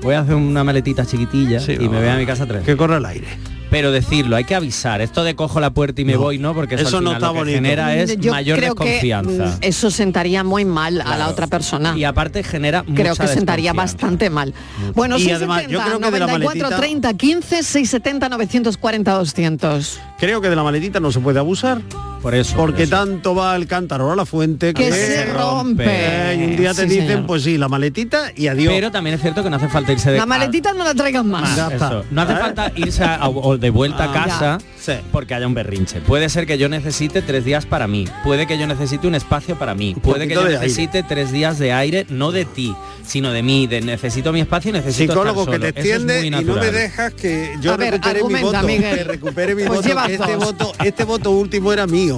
voy a hacer una maletita chiquitilla Sí, y me voy a mi casa tres. Que corre el aire. Pero decirlo, hay que avisar. Esto de cojo la puerta y me No, voy, no, porque eso, eso al no final está lo que bonito. genera es Yo mayor creo que, desconfianza. mm, eso sentaría muy mal a la Claro. otra persona. Y aparte genera creo mucha que sentaría bastante mal. Bueno, Y 670, además, yo creo que de la 94, maletita- 30, 15, 670, 940, 200. Creo que de la maletita no se puede abusar. Por eso. Porque por eso. tanto va el cántaro a la fuente Que se rompe. Eh, y un día te Sí, dicen, señor. pues sí, la maletita y adiós. Pero también es cierto que no hace falta irse de La maletita no la traigan más. Eso. No hace ¿Eh? falta irse a- o de vuelta Ah, a casa Sí. porque haya un berrinche. Puede ser que yo necesite tres días para mí. Puede que yo necesite un espacio para mí. Puede que yo aire. necesite tres días de aire, no de ti, sino de mí. De necesito mi espacio y necesito Psicólogo estar que te es extiende y no me dejas que yo A ver, recupere mi argumenta, voto. Miguel. Que recupere mi Pues voto. que este voto, este voto último era mío.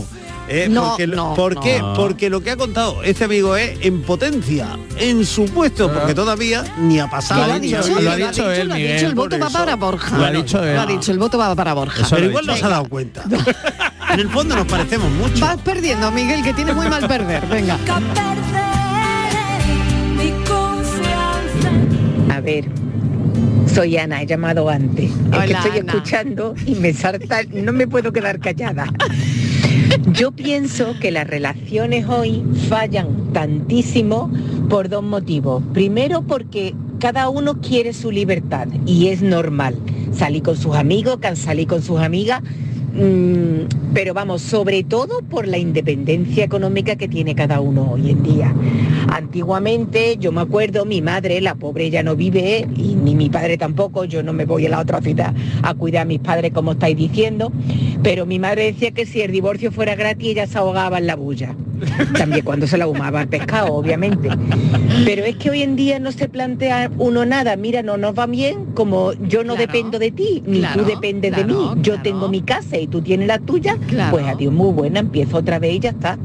Eh, No, porque, no, ¿Por qué? no. Porque lo que ha contado este amigo es en potencia, en su puesto, porque todavía ni ha pasado. Lo ha ni dicho, ha lo ha dicho él, lo ha dicho, el voto va para Borja. Lo ha dicho él. Lo ha dicho, el voto va para Borja. Eso Pero igual no se ha dado cuenta. en el fondo nos parecemos mucho. Vas perdiendo, Miguel, que tienes muy mal perder. Venga. A ver, soy Ana, he llamado antes. es que estoy Ana. escuchando y me salta, no me puedo quedar callada. Yo pienso que las relaciones hoy fallan tantísimo por dos motivos. Primero porque cada uno quiere su libertad y es normal. Salir con sus amigos, salir con sus amigas, mm, pero vamos, sobre todo por la independencia económica que tiene cada uno hoy en día. Antiguamente, yo me acuerdo, mi madre, la pobre ya no vive, y ni mi padre tampoco, yo no me voy a la otra ciudad a cuidar a mis padres como estáis diciendo, pero mi madre decía que si el divorcio fuera gratis ella se ahogaba en la bulla. También cuando se la ahumaba el pescado, obviamente. Pero es que hoy en día no se plantea uno nada, mira, no nos va bien, como yo no dependo de ti, ni claro, tú dependes de mí, claro, yo tengo mi casa y tú tienes la tuya, Claro. pues adiós, muy buena, empiezo otra vez y ya está.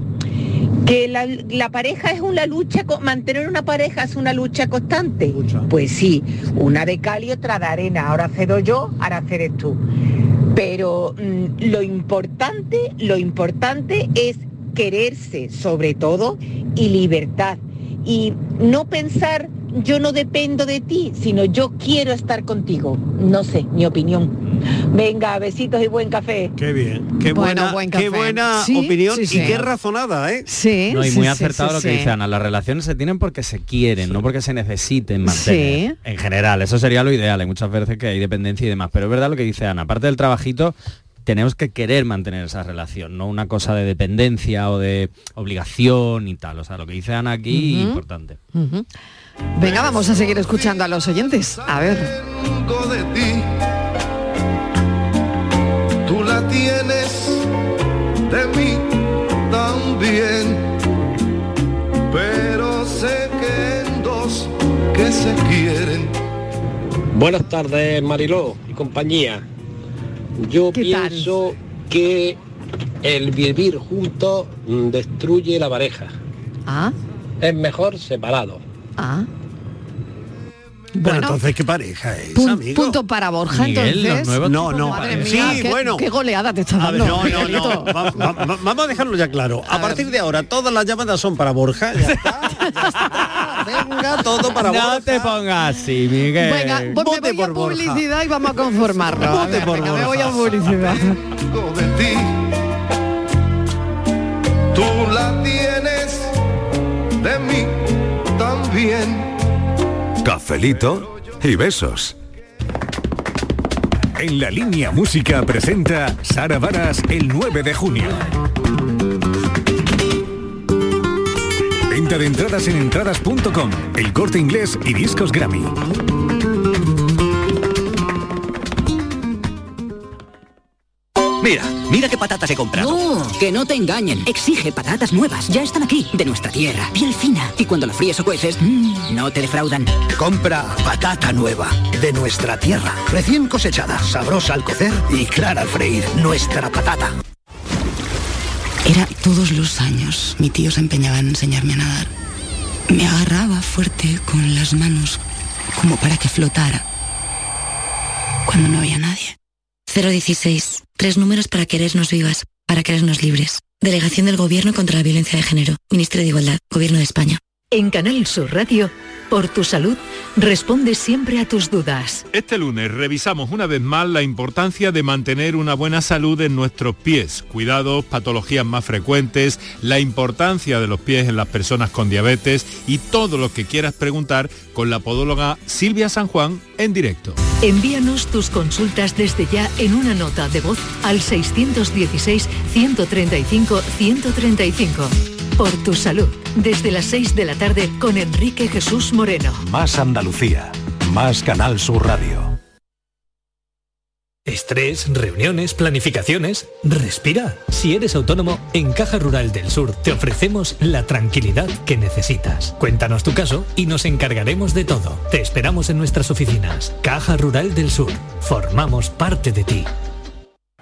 Que la, la pareja es una lucha, mantener una pareja es una lucha constante. Pues sí, una de cal y otra de arena. Ahora cedo yo, ahora cedes tú. Pero mm, lo importante, lo importante es quererse sobre todo y libertad. Y no pensar yo no dependo de ti, sino yo quiero estar contigo. No sé, mi opinión. Venga, besitos y buen café. Qué bien, qué Bueno, buena, buen qué buena Sí, opinión sí, y sí. qué razonada, ¿eh? Sí, No, y sí, muy acertado sí, lo que sí. dice Ana, las relaciones se tienen porque se quieren, no porque se necesiten mantener. Sí. En general, eso sería lo ideal, hay muchas veces que hay dependencia y demás, pero es verdad lo que dice Ana, aparte del trabajito, tenemos que querer mantener esa relación, no una cosa de dependencia o de obligación y tal. O sea, lo que dice Ana aquí, importante. Venga, vamos a seguir escuchando a los oyentes. A ver. Vengo de ti. Tú la tienes de mí también. Pero sé que en dos que se quieren. Buenas tardes, Mariló y compañía. Yo pienso que el vivir juntos destruye la pareja. Ah, Es mejor separado. Ah. Pero Bueno. entonces, ¿qué pareja es, Pun- amigo? punto para Borja, Miguel, entonces. No, no. Madre mía, Sí, qué, bueno. qué goleada te está A ver, dando. no, no, no. Miguelito. Va- va- va- vamos a dejarlo ya claro. A, partir de ahora, todas las llamadas son para Borja. Ya está, ya está. Venga, todo para no Borja. te pongas así, Miguel. Venga, pues me Vote voy a por Borja. publicidad y vamos a conformarnos. A Vote ver, por venga, me Borja. voy a publicidad. Vengo de ti. Tú la tienes de mí también. Cafelito y besos. En la línea música presenta Sara Varas el 9 de junio. Venta de entradas en entradas.com, el corte inglés y discos Grammy. Mira, mira qué patatas he comprado. No, que no te engañen. Exige patatas nuevas. Ya están aquí, de nuestra tierra. Piel fina. Y cuando la fríes o cueces, mmm, no te defraudan. Compra patata nueva, de nuestra tierra, recién cosechada, sabrosa al cocer y clara al freír. Nuestra patata. Era todos los años. Mi tío se empeñaba en enseñarme a nadar. Me agarraba fuerte con las manos como para que flotara. Cuando no había nadie. 016. Tres números para querernos vivas, para querernos libres. Delegación del Gobierno contra la Violencia de Género. Ministerio de Igualdad. Gobierno de España. En Canal Sur Radio, por tu salud, responde siempre a tus dudas. Este lunes revisamos una vez más la importancia de mantener una buena salud en nuestros pies, cuidados, patologías más frecuentes, la importancia de los pies en las personas con diabetes y todo lo que quieras preguntar con la podóloga Silvia San Juan en directo. Envíanos tus consultas desde ya en una nota de voz al 616-135-135. Por tu salud, desde las 6 de la tarde con Enrique Jesús Moreno. Más Andalucía, más Canal Sur Radio. Estrés, reuniones, planificaciones. Respira. Si eres autónomo, en Caja Rural del Sur te ofrecemos la tranquilidad que necesitas. Cuéntanos tu caso y nos encargaremos de todo. Te esperamos en nuestras oficinas. Caja Rural del Sur. Formamos parte de ti.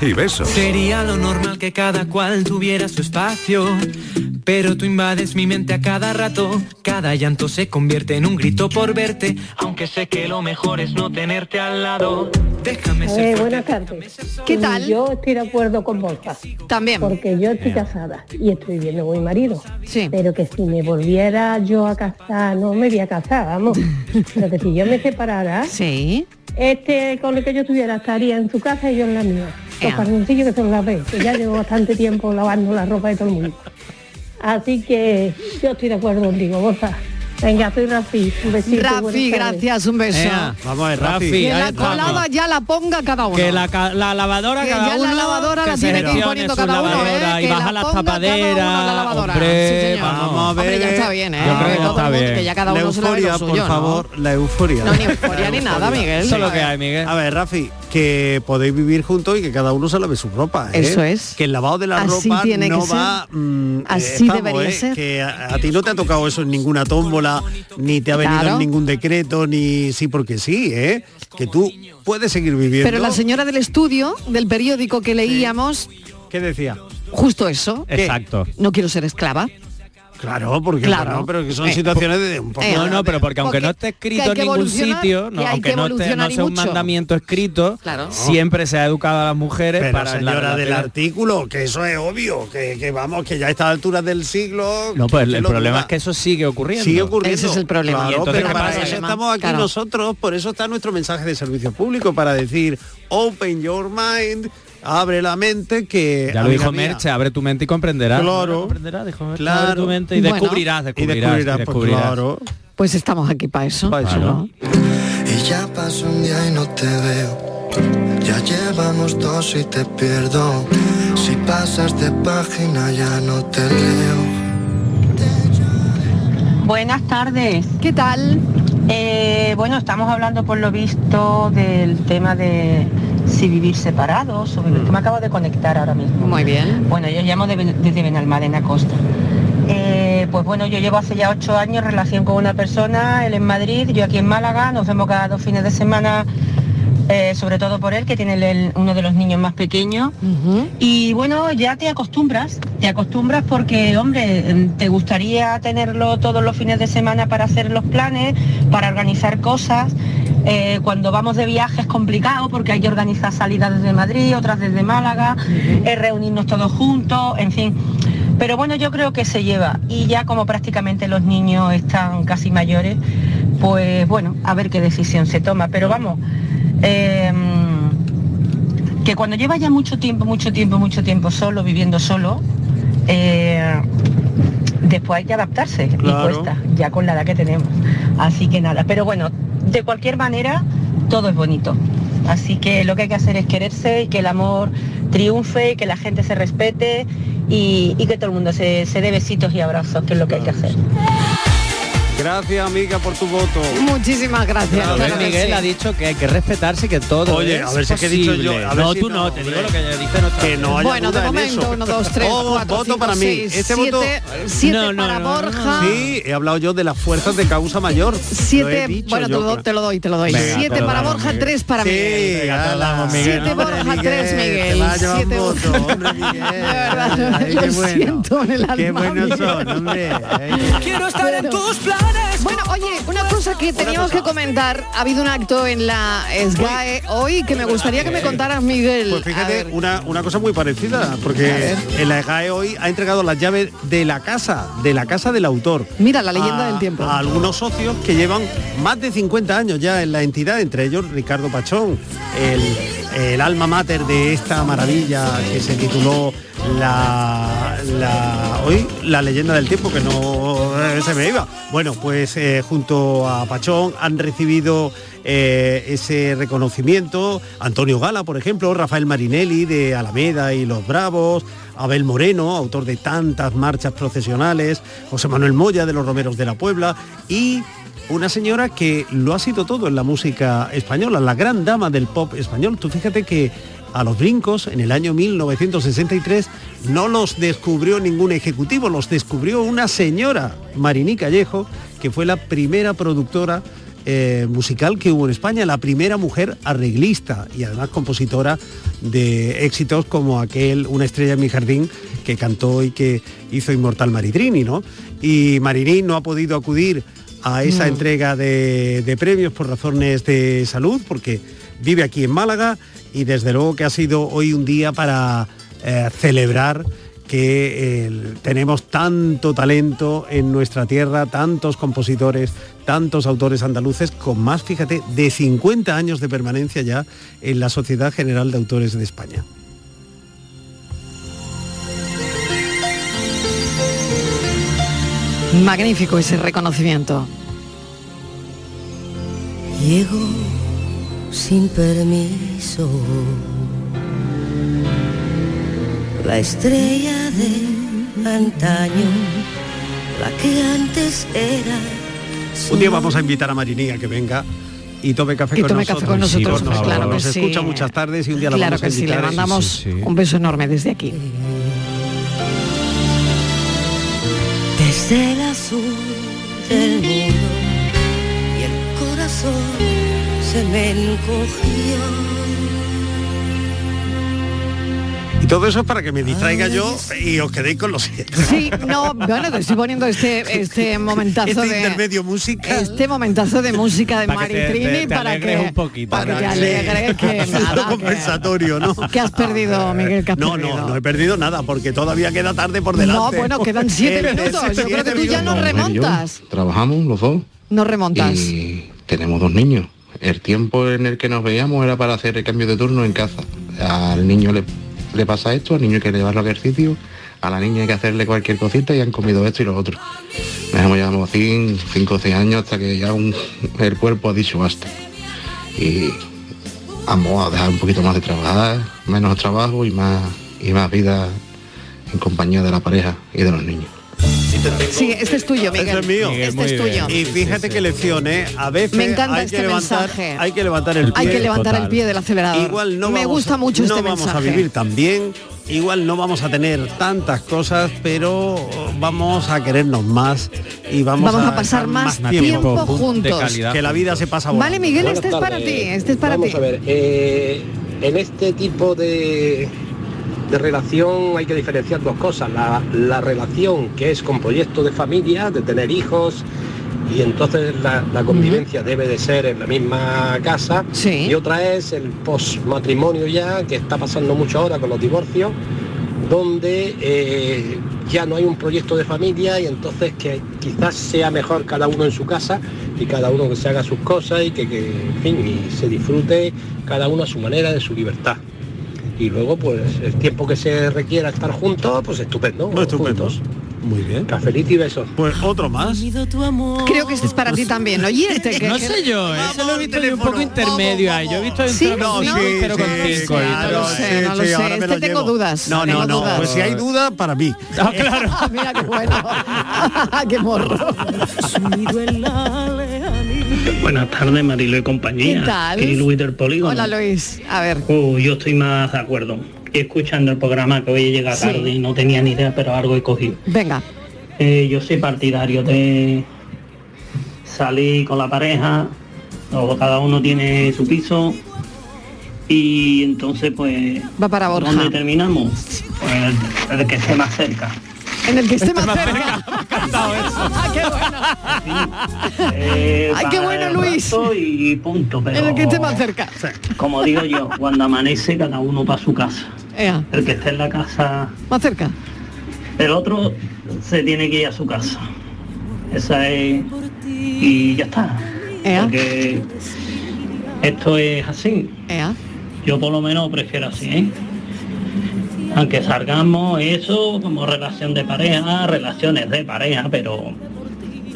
y besos. Sería lo normal que cada cual tuviera su espacio. Pero tú invades mi mente a cada rato. Cada llanto se convierte en un grito por verte. Aunque sé que lo mejor es no tenerte al lado. Déjame ser Eh, fuerte. buenas tardes. ¿Qué tal? Yo estoy de acuerdo con Borja. También. Porque yo estoy casada y estoy viviendo con mi marido. Sí. Pero que si me volviera yo a casar, no me voy a casar, vamos. Pero que si yo me separara, sí. este con el que yo estuviera estaría en su casa y yo en la mía. Los calzoncillos que son la vez, que ya llevo bastante tiempo lavando la ropa de todo el mundo. Así que yo estoy de acuerdo contigo, Borja. Venga, soy Rafi. Un besito. Rafi, gracias, un beso. Ea, Vamos a ver, Rafi. Que la colada ya la ponga cada uno. Que la, la lavadora Que cada ya uno la lavadora la se tiene que ir poniendo cada uno, ¿eh? y Que baja la las la tapaderas. lavadora. Hombre, Sí, vamos. a ver. Hombre, ya está bien, ¿eh? Yo creo que Que está bien. Que ya cada la uno se lave euforia, lo suyo, por ¿no? favor, la euforia. No, ni euforia ni nada, Miguel. Eso es lo que hay, Miguel. A ver, Rafi, que podéis vivir juntos y que cada uno se lave su ropa. ¿eh? Eso es. Que el lavado de la Así ropa tiene que no ser. va. mm, Así vamos, debería ¿eh? ser. Que a, a ti no te ha tocado eso en ninguna tómbola, ni te ha venido Claro. ningún decreto, ni sí porque sí, ¿eh? Que tú puedes seguir viviendo. Pero la señora del estudio, del periódico que leíamos, ¿Qué decía? justo eso. Exacto. No quiero ser esclava. Claro, porque Claro. bueno, pero que son Eh, situaciones de un poco. eh, No, no, pero porque aunque Porque- no esté escrito en ningún sitio, no, aunque que no, esté- no sea un mandamiento escrito, Claro. siempre se ha educado a las mujeres Pero para la señora del artículo, que eso es obvio, que, que vamos, que ya a estas alturas del siglo. No, pues ¿quién el lo problema duda? es que eso sigue ocurriendo. Sigue ocurriendo. Ese es el problema. Claro, Y entonces, pero ¿qué para pasa? eso estamos aquí Claro. nosotros, por eso está nuestro mensaje de servicio público, para decir, open your mind, abre la mente, que... Ya lo dijo mía, Merche, abre tu mente y comprenderás. Claro. comprenderás, dijo Merche, Claro. abre tu mente y Bueno. descubrirás, Y descubrirás, descubrirás, y pues descubrirás. claro. Pues estamos aquí para eso. Pa' eso. Claro. Y ya pasó un día y no te veo. Ya llevamos dos y te pierdo. Si pasas de página ya no te leo. Buenas tardes. ¿Qué tal? Eh, bueno, estamos hablando por lo visto del tema de si vivir separados o vivir- que me acabo de conectar ahora mismo. Muy bien. Bueno, yo llamo de- desde Benalmádena Costa. Eh, pues bueno, yo llevo hace ya ocho años relación con una persona, él en Madrid, yo aquí en Málaga, nos vemos cada dos fines de semana, eh, sobre todo por él, que tiene el- uno de los niños más pequeños. Y bueno, ya te acostumbras, te acostumbras porque, hombre, em, te gustaría tenerlo todos los fines de semana para hacer los planes, para organizar cosas. Eh, cuando vamos de viaje es complicado porque hay que organizar salidas desde Madrid, otras desde Málaga, eh, reunirnos todos juntos, en fin. Pero bueno, yo creo que se lleva. Y ya como prácticamente los niños están casi mayores, pues bueno, a ver qué decisión se toma. Pero vamos, eh, que cuando lleva ya mucho tiempo, mucho tiempo, mucho tiempo solo, viviendo solo, eh, después hay que adaptarse y Claro. cuesta, ya con la edad que tenemos. Así que nada, pero bueno, de cualquier manera, todo es bonito. Así que lo que hay que hacer es quererse y que el amor triunfe y que la gente se respete y, que todo el mundo se, se dé besitos y abrazos, que es lo que hay que hacer. Gracias, amiga, por tu voto. Muchísimas gracias. Claro que Miguel sí. ha dicho que hay que respetar y que todo Oye, es a ver si es que he dicho yo, a ver no, si tú no, no, te digo lo que dice nuestra Que no haya Bueno, de duda en momento, eso. uno, dos, tres, Oh, cuatro, voto cinco, para mí. seis, Este siete, voto siete No, no, para no, no, Borja. Sí, he hablado yo de las fuerzas de causa mayor. Siete, dicho bueno, te lo, te lo doy, te lo doy. Venga, Siete para Borja, Miguel. tres para Sí, damos, Miguel. Siete Borja, tres Miguel. Siete voto, hombre, Miguel. De lo siento en el alma. Qué buenos son, hombre. Quiero estar en tus planes. Bueno, oye, una cosa que teníamos que comentar, ha habido un acto en la SGAE hoy que me gustaría que me contaras, Miguel. Pues fíjate, una, una cosa muy parecida, porque en la EGAE hoy ha entregado las llaves de la casa, de la casa del autor. Mira, la leyenda a- del tiempo. A algunos socios que llevan más de 50 años ya en la entidad, entre ellos Ricardo Pachón, el, el alma mater de esta maravilla que se tituló la, la- hoy la leyenda del tiempo que no eh, se me iba. Bueno, pues eh, junto a Pachón han recibido eh, ese reconocimiento. Antonio Gala, por ejemplo, Rafael Marinelli de Alameda y Los Bravos, Abel Moreno, autor de tantas marchas procesionales, José Manuel Moya de los Romeros de la Puebla. Y una señora que lo ha sido todo en la música española, la gran dama del pop español. Tú fíjate que a los brincos en el año 1963 no los descubrió ningún ejecutivo, los descubrió una señora, Marini Callejo, que fue la primera productora eh, musical que hubo en España, la primera mujer arreglista y además compositora de éxitos como aquel Una estrella en mi jardín que cantó y que hizo inmortal Maritrini, ¿no? Y Marini no ha podido acudir a esa Mm. entrega de, de premios por razones de salud, porque vive aquí en Málaga y desde luego que ha sido hoy un día para eh, celebrar que eh, tenemos tanto talento en nuestra tierra, tantos compositores, tantos autores andaluces, con más, fíjate, de 50 años de permanencia ya en la Sociedad General de Autores de España. Magnífico ese reconocimiento. Llego sin permiso. La estrella de antaño, la que antes era. Un día vamos a invitar a Marini a que venga y tome café, Que con, tome nosotros. café con nosotros, Sí, por favor. claro que Nos sí. escucha muchas tardes y un día la Claro vamos a que sí, le mandamos un beso enorme desde aquí. Desde el azul del mundo y el corazón se me encogió. Todo eso es para que me distraiga yo y os quedéis con los Sí, no, bueno, te estoy poniendo este, este momentazo Este de intermedio música. Este momentazo de música de Para te- te para que un poquito, para que te alegres que nada, que- compensatorio, ¿no? que has perdido, Miguel, que has No, perdido. no, no he perdido nada porque todavía queda tarde por delante. No, bueno, quedan siete minutos. Yo creo que tú ya no siete remontas. Trabajamos los dos No remontas. y tenemos dos niños. El tiempo en el que nos veíamos era para hacer el cambio de turno en casa. Al niño le, le pasa esto, al niño hay que llevarlo al ejercicio, a la niña hay que hacerle cualquier cosita y han comido esto y lo otro. Nos llevado 5 o 6 años hasta que ya un- el cuerpo ha dicho basta. Y vamos a dejar un poquito más de trabajar, menos trabajo y más, y más vida en compañía de la pareja y de los niños. Sí, este es tuyo, Miguel. Este es mío. Este es tuyo. Y fíjate qué lección, ¿eh? A veces Me encanta hay este que levantar, mensaje. hay que levantar el pie. Hay que levantar el pie del acelerador. Igual no Me vamos gusta a- mucho no este vamos a vivir tan bien, igual no vamos a tener tantas cosas, pero vamos a querernos más y vamos, Vamos a pasar estar más tiempo juntos. Que la vida se pasa volando. Vale, Miguel, Buenas este es para ti, este es para Vamos ti. a ver, eh, en este tipo de, de relación hay que diferenciar dos cosas. La, la relación que es con proyecto de familia, de tener hijos, y entonces la, la convivencia debe de ser en la misma casa. Y otra es el postmatrimonio ya, que está pasando mucho ahora con los divorcios, donde eh, ya no hay un proyecto de familia y entonces que quizás sea mejor cada uno en su casa y cada uno que se haga sus cosas y que, que, en fin, y se disfrute cada uno a su manera de su libertad. Y luego, pues, el tiempo que se requiera estar juntos, pues estupendo. juntos. Muy bien. Cafelito y besos. Pues otro más. Creo que este es para ti también. Oye, este que No sé yo, eso lo he visto un poco intermedio ahí. Yo he visto Sí, no, cinco, pero con sí, cinco. sí, y no lo sé, no lo sé. ahora me Este lo tengo llevo. dudas, No, no, no. dudas. Pues si hay duda, para mí. claro. Mira qué bueno. qué morro. Buenas tardes, Marilo y compañía. ¿Qué tal? Y Luis del Polígono. Hola Luis. A ver. Uh, yo estoy más de acuerdo. Escuchando el programa que hoy llega Sí. tarde y no tenía ni idea, pero algo he cogido. Venga. Eh, yo soy partidario de salir con la pareja, o cada uno tiene su piso y entonces pues Va para Borja. ¿dónde terminamos? Pues el que esté más cerca. En el que esté más cerca. Ah, qué bueno. Eh, Ay, qué para bueno, el Luis. Y punto, pero En el que esté más cerca. como digo yo, cuando amanece cada uno para su casa. Ea, El que esté en la casa, más cerca. el otro se tiene que ir a su casa. Esa es y ya está. Ea. Porque esto es así. Ea. Yo por lo menos prefiero así, ¿eh? Aunque salgamos eso como relación de pareja, relaciones de pareja, pero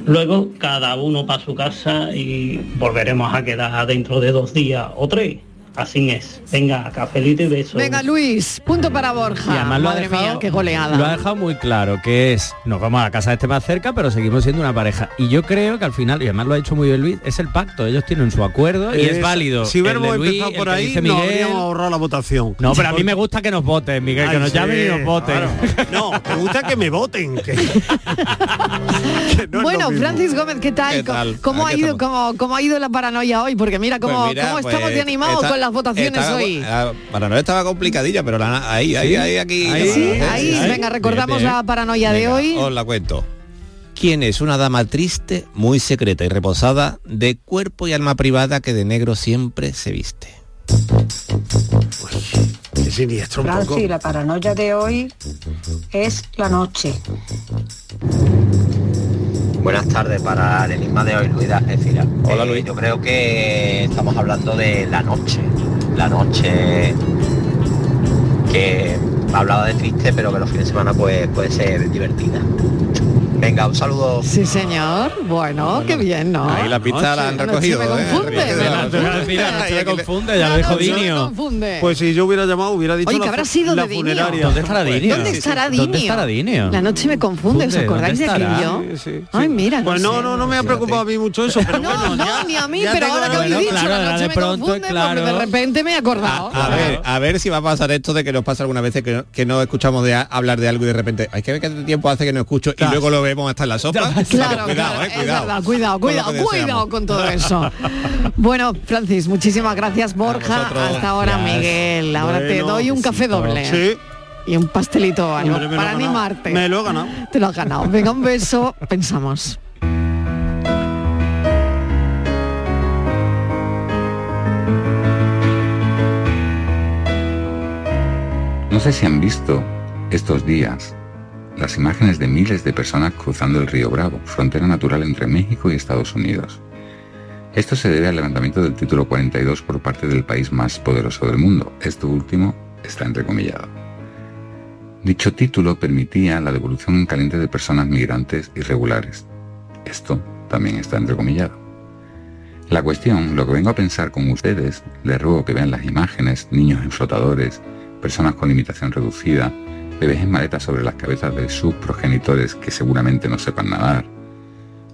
luego cada uno para su casa y volveremos a quedar dentro de dos días o tres. Así es. Venga, cafelito y besos. Venga, Luis, punto para Borja. Y además lo ha Madre dejado- mía, qué goleada. Lo ha dejado muy claro, que es, nos vamos a la casa de este más cerca, pero seguimos siendo una pareja. Y yo creo que al final, y además lo ha hecho muy bien Luis, es el pacto. Ellos tienen su acuerdo y es, Es- válido. Si hubiéramos Luis, empezado por que ahí, dice no Miguel. habríamos ahorrado la votación. No, pero a mí me gusta que nos voten, Miguel, que nos sí, llamen y nos voten. claro. No, me gusta que me voten. que- que no es bueno. Francis Gómez, ¿qué tal? ¿Qué tal? ¿Cómo, ha ido, cómo, cómo ha ido la paranoia hoy? Porque mira cómo, Pues mira, cómo pues, estamos de animados esta- con las votaciones estaba- hoy. la paranoia estaba complicadilla, pero la- ahí, ahí, ¿Sí? ahí, aquí. Ahí, Sí, ahí, venga, recordamos la paranoia de Venga, hoy. Os la cuento. ¿Quién es una dama triste, muy secreta y reposada, de cuerpo y alma privada que de negro siempre se viste? Qué siniestro un poco. Francis, la paranoia de hoy es la noche. Buenas tardes para el enigma de hoy, Luis Algeciras. Hola Luis. Yo creo que estamos hablando de la noche. La noche que hablaba de triste, pero que los fines de semana pues, puede ser divertida. Venga, un saludo. Sí, señor. Bueno, qué bien, ¿no? Ahí la pista la han recogido. me ¿eh? confunde, Ríete de me confunde. No se confunde, ya lo dijo Dinio. confunde. Pues si yo hubiera llamado, hubiera dicho Oye, la, que habrá sido la de Dinio. funeraria. ¿Dónde estará Dinio? ¿Dónde estará Dinio? ¿Dónde estará Dinio? La noche me confunde, ¿os acordáis de aquello? Sí, sí, Ay, mira, Pues no, no, no me ha preocupado a mí mucho eso, No, bueno, no, ni a mí, pero ahora que habéis dicho, la noche de me confunde, de repente me he acordado. A ver, a ver si va a pasar esto de que nos pasa algunas veces que no, que no escuchamos hablar de algo y de repente hay que ver qué tiempo hace que no escucho y luego lo vemos hasta en la sopa. Claro, cuidado, claro, eh, es cuidado. verdad, cuidado, Con cuidado, que cuidado con todo eso. Bueno, Francis, muchísimas gracias, Borja. Hasta ahora, Gracias. Miguel. Ahora te doy un café doble. Sí. Y un pastelito algo me para animarte. Me lo he ganado. Te lo has ganado. Venga, un beso. Pensamos. No sé si han visto estos días las imágenes de miles de personas cruzando el río Bravo, frontera natural entre México y Estados Unidos. Esto se debe al levantamiento del título 42 por parte del país más poderoso del mundo. Esto último está entrecomillado. Dicho título permitía la devolución en caliente de personas migrantes irregulares. Esto también está entrecomillado. La cuestión, lo que vengo a pensar con ustedes, les ruego que vean las imágenes, niños en flotadores, personas con limitación reducida, bebés en maletas sobre las cabezas de sus progenitores que seguramente no sepan nadar.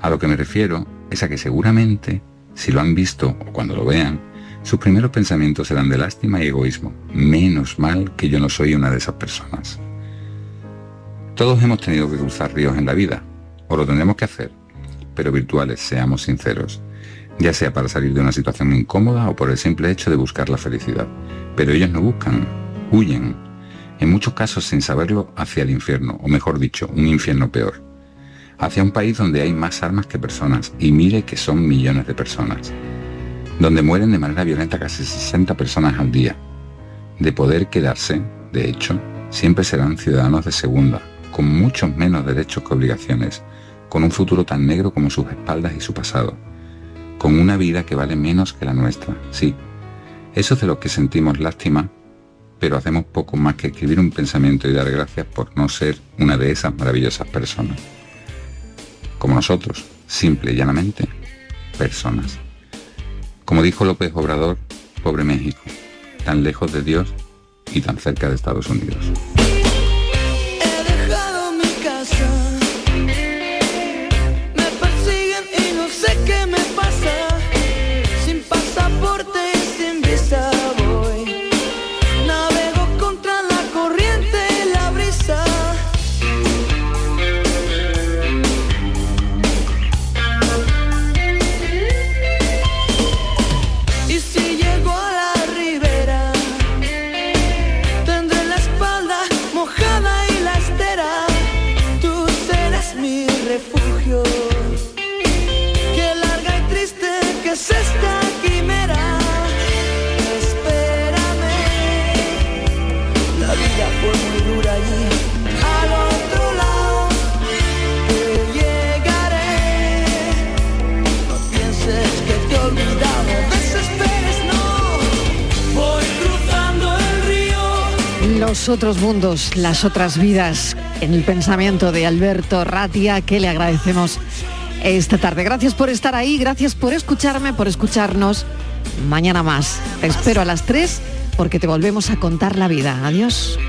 A lo que me refiero es a que seguramente, si lo han visto o cuando lo vean, sus primeros pensamientos serán de lástima y egoísmo. Menos mal que yo no soy una de esas personas. Todos hemos tenido que cruzar ríos en la vida, o lo tendremos que hacer, pero virtuales, seamos sinceros, ya sea para salir de una situación incómoda o por el simple hecho de buscar la felicidad. Pero ellos no buscan, huyen, en muchos casos sin saberlo, hacia el infierno, o mejor dicho, un infierno peor. Hacia un país donde hay más armas que personas, y mire que son millones de personas. Donde mueren de manera violenta casi 60 personas al día. De poder quedarse, de hecho, siempre serán ciudadanos de segunda, con muchos menos derechos que obligaciones, con un futuro tan negro como sus espaldas y su pasado, con una vida que vale menos que la nuestra, sí. Eso es de lo que sentimos lástima pero hacemos poco más que escribir un pensamiento y dar gracias por no ser una de esas maravillosas personas. Como nosotros, simple y llanamente, personas. Como dijo López Obrador, pobre México, tan lejos de Dios y tan cerca de Estados Unidos. Otros mundos, las otras vidas, en el pensamiento de Alberto Ratia, que le agradecemos esta tarde. Gracias por estar ahí, gracias por escucharme, por escucharnos. Mañana más. Te espero a las 3 porque te volvemos a contar la vida. Adiós.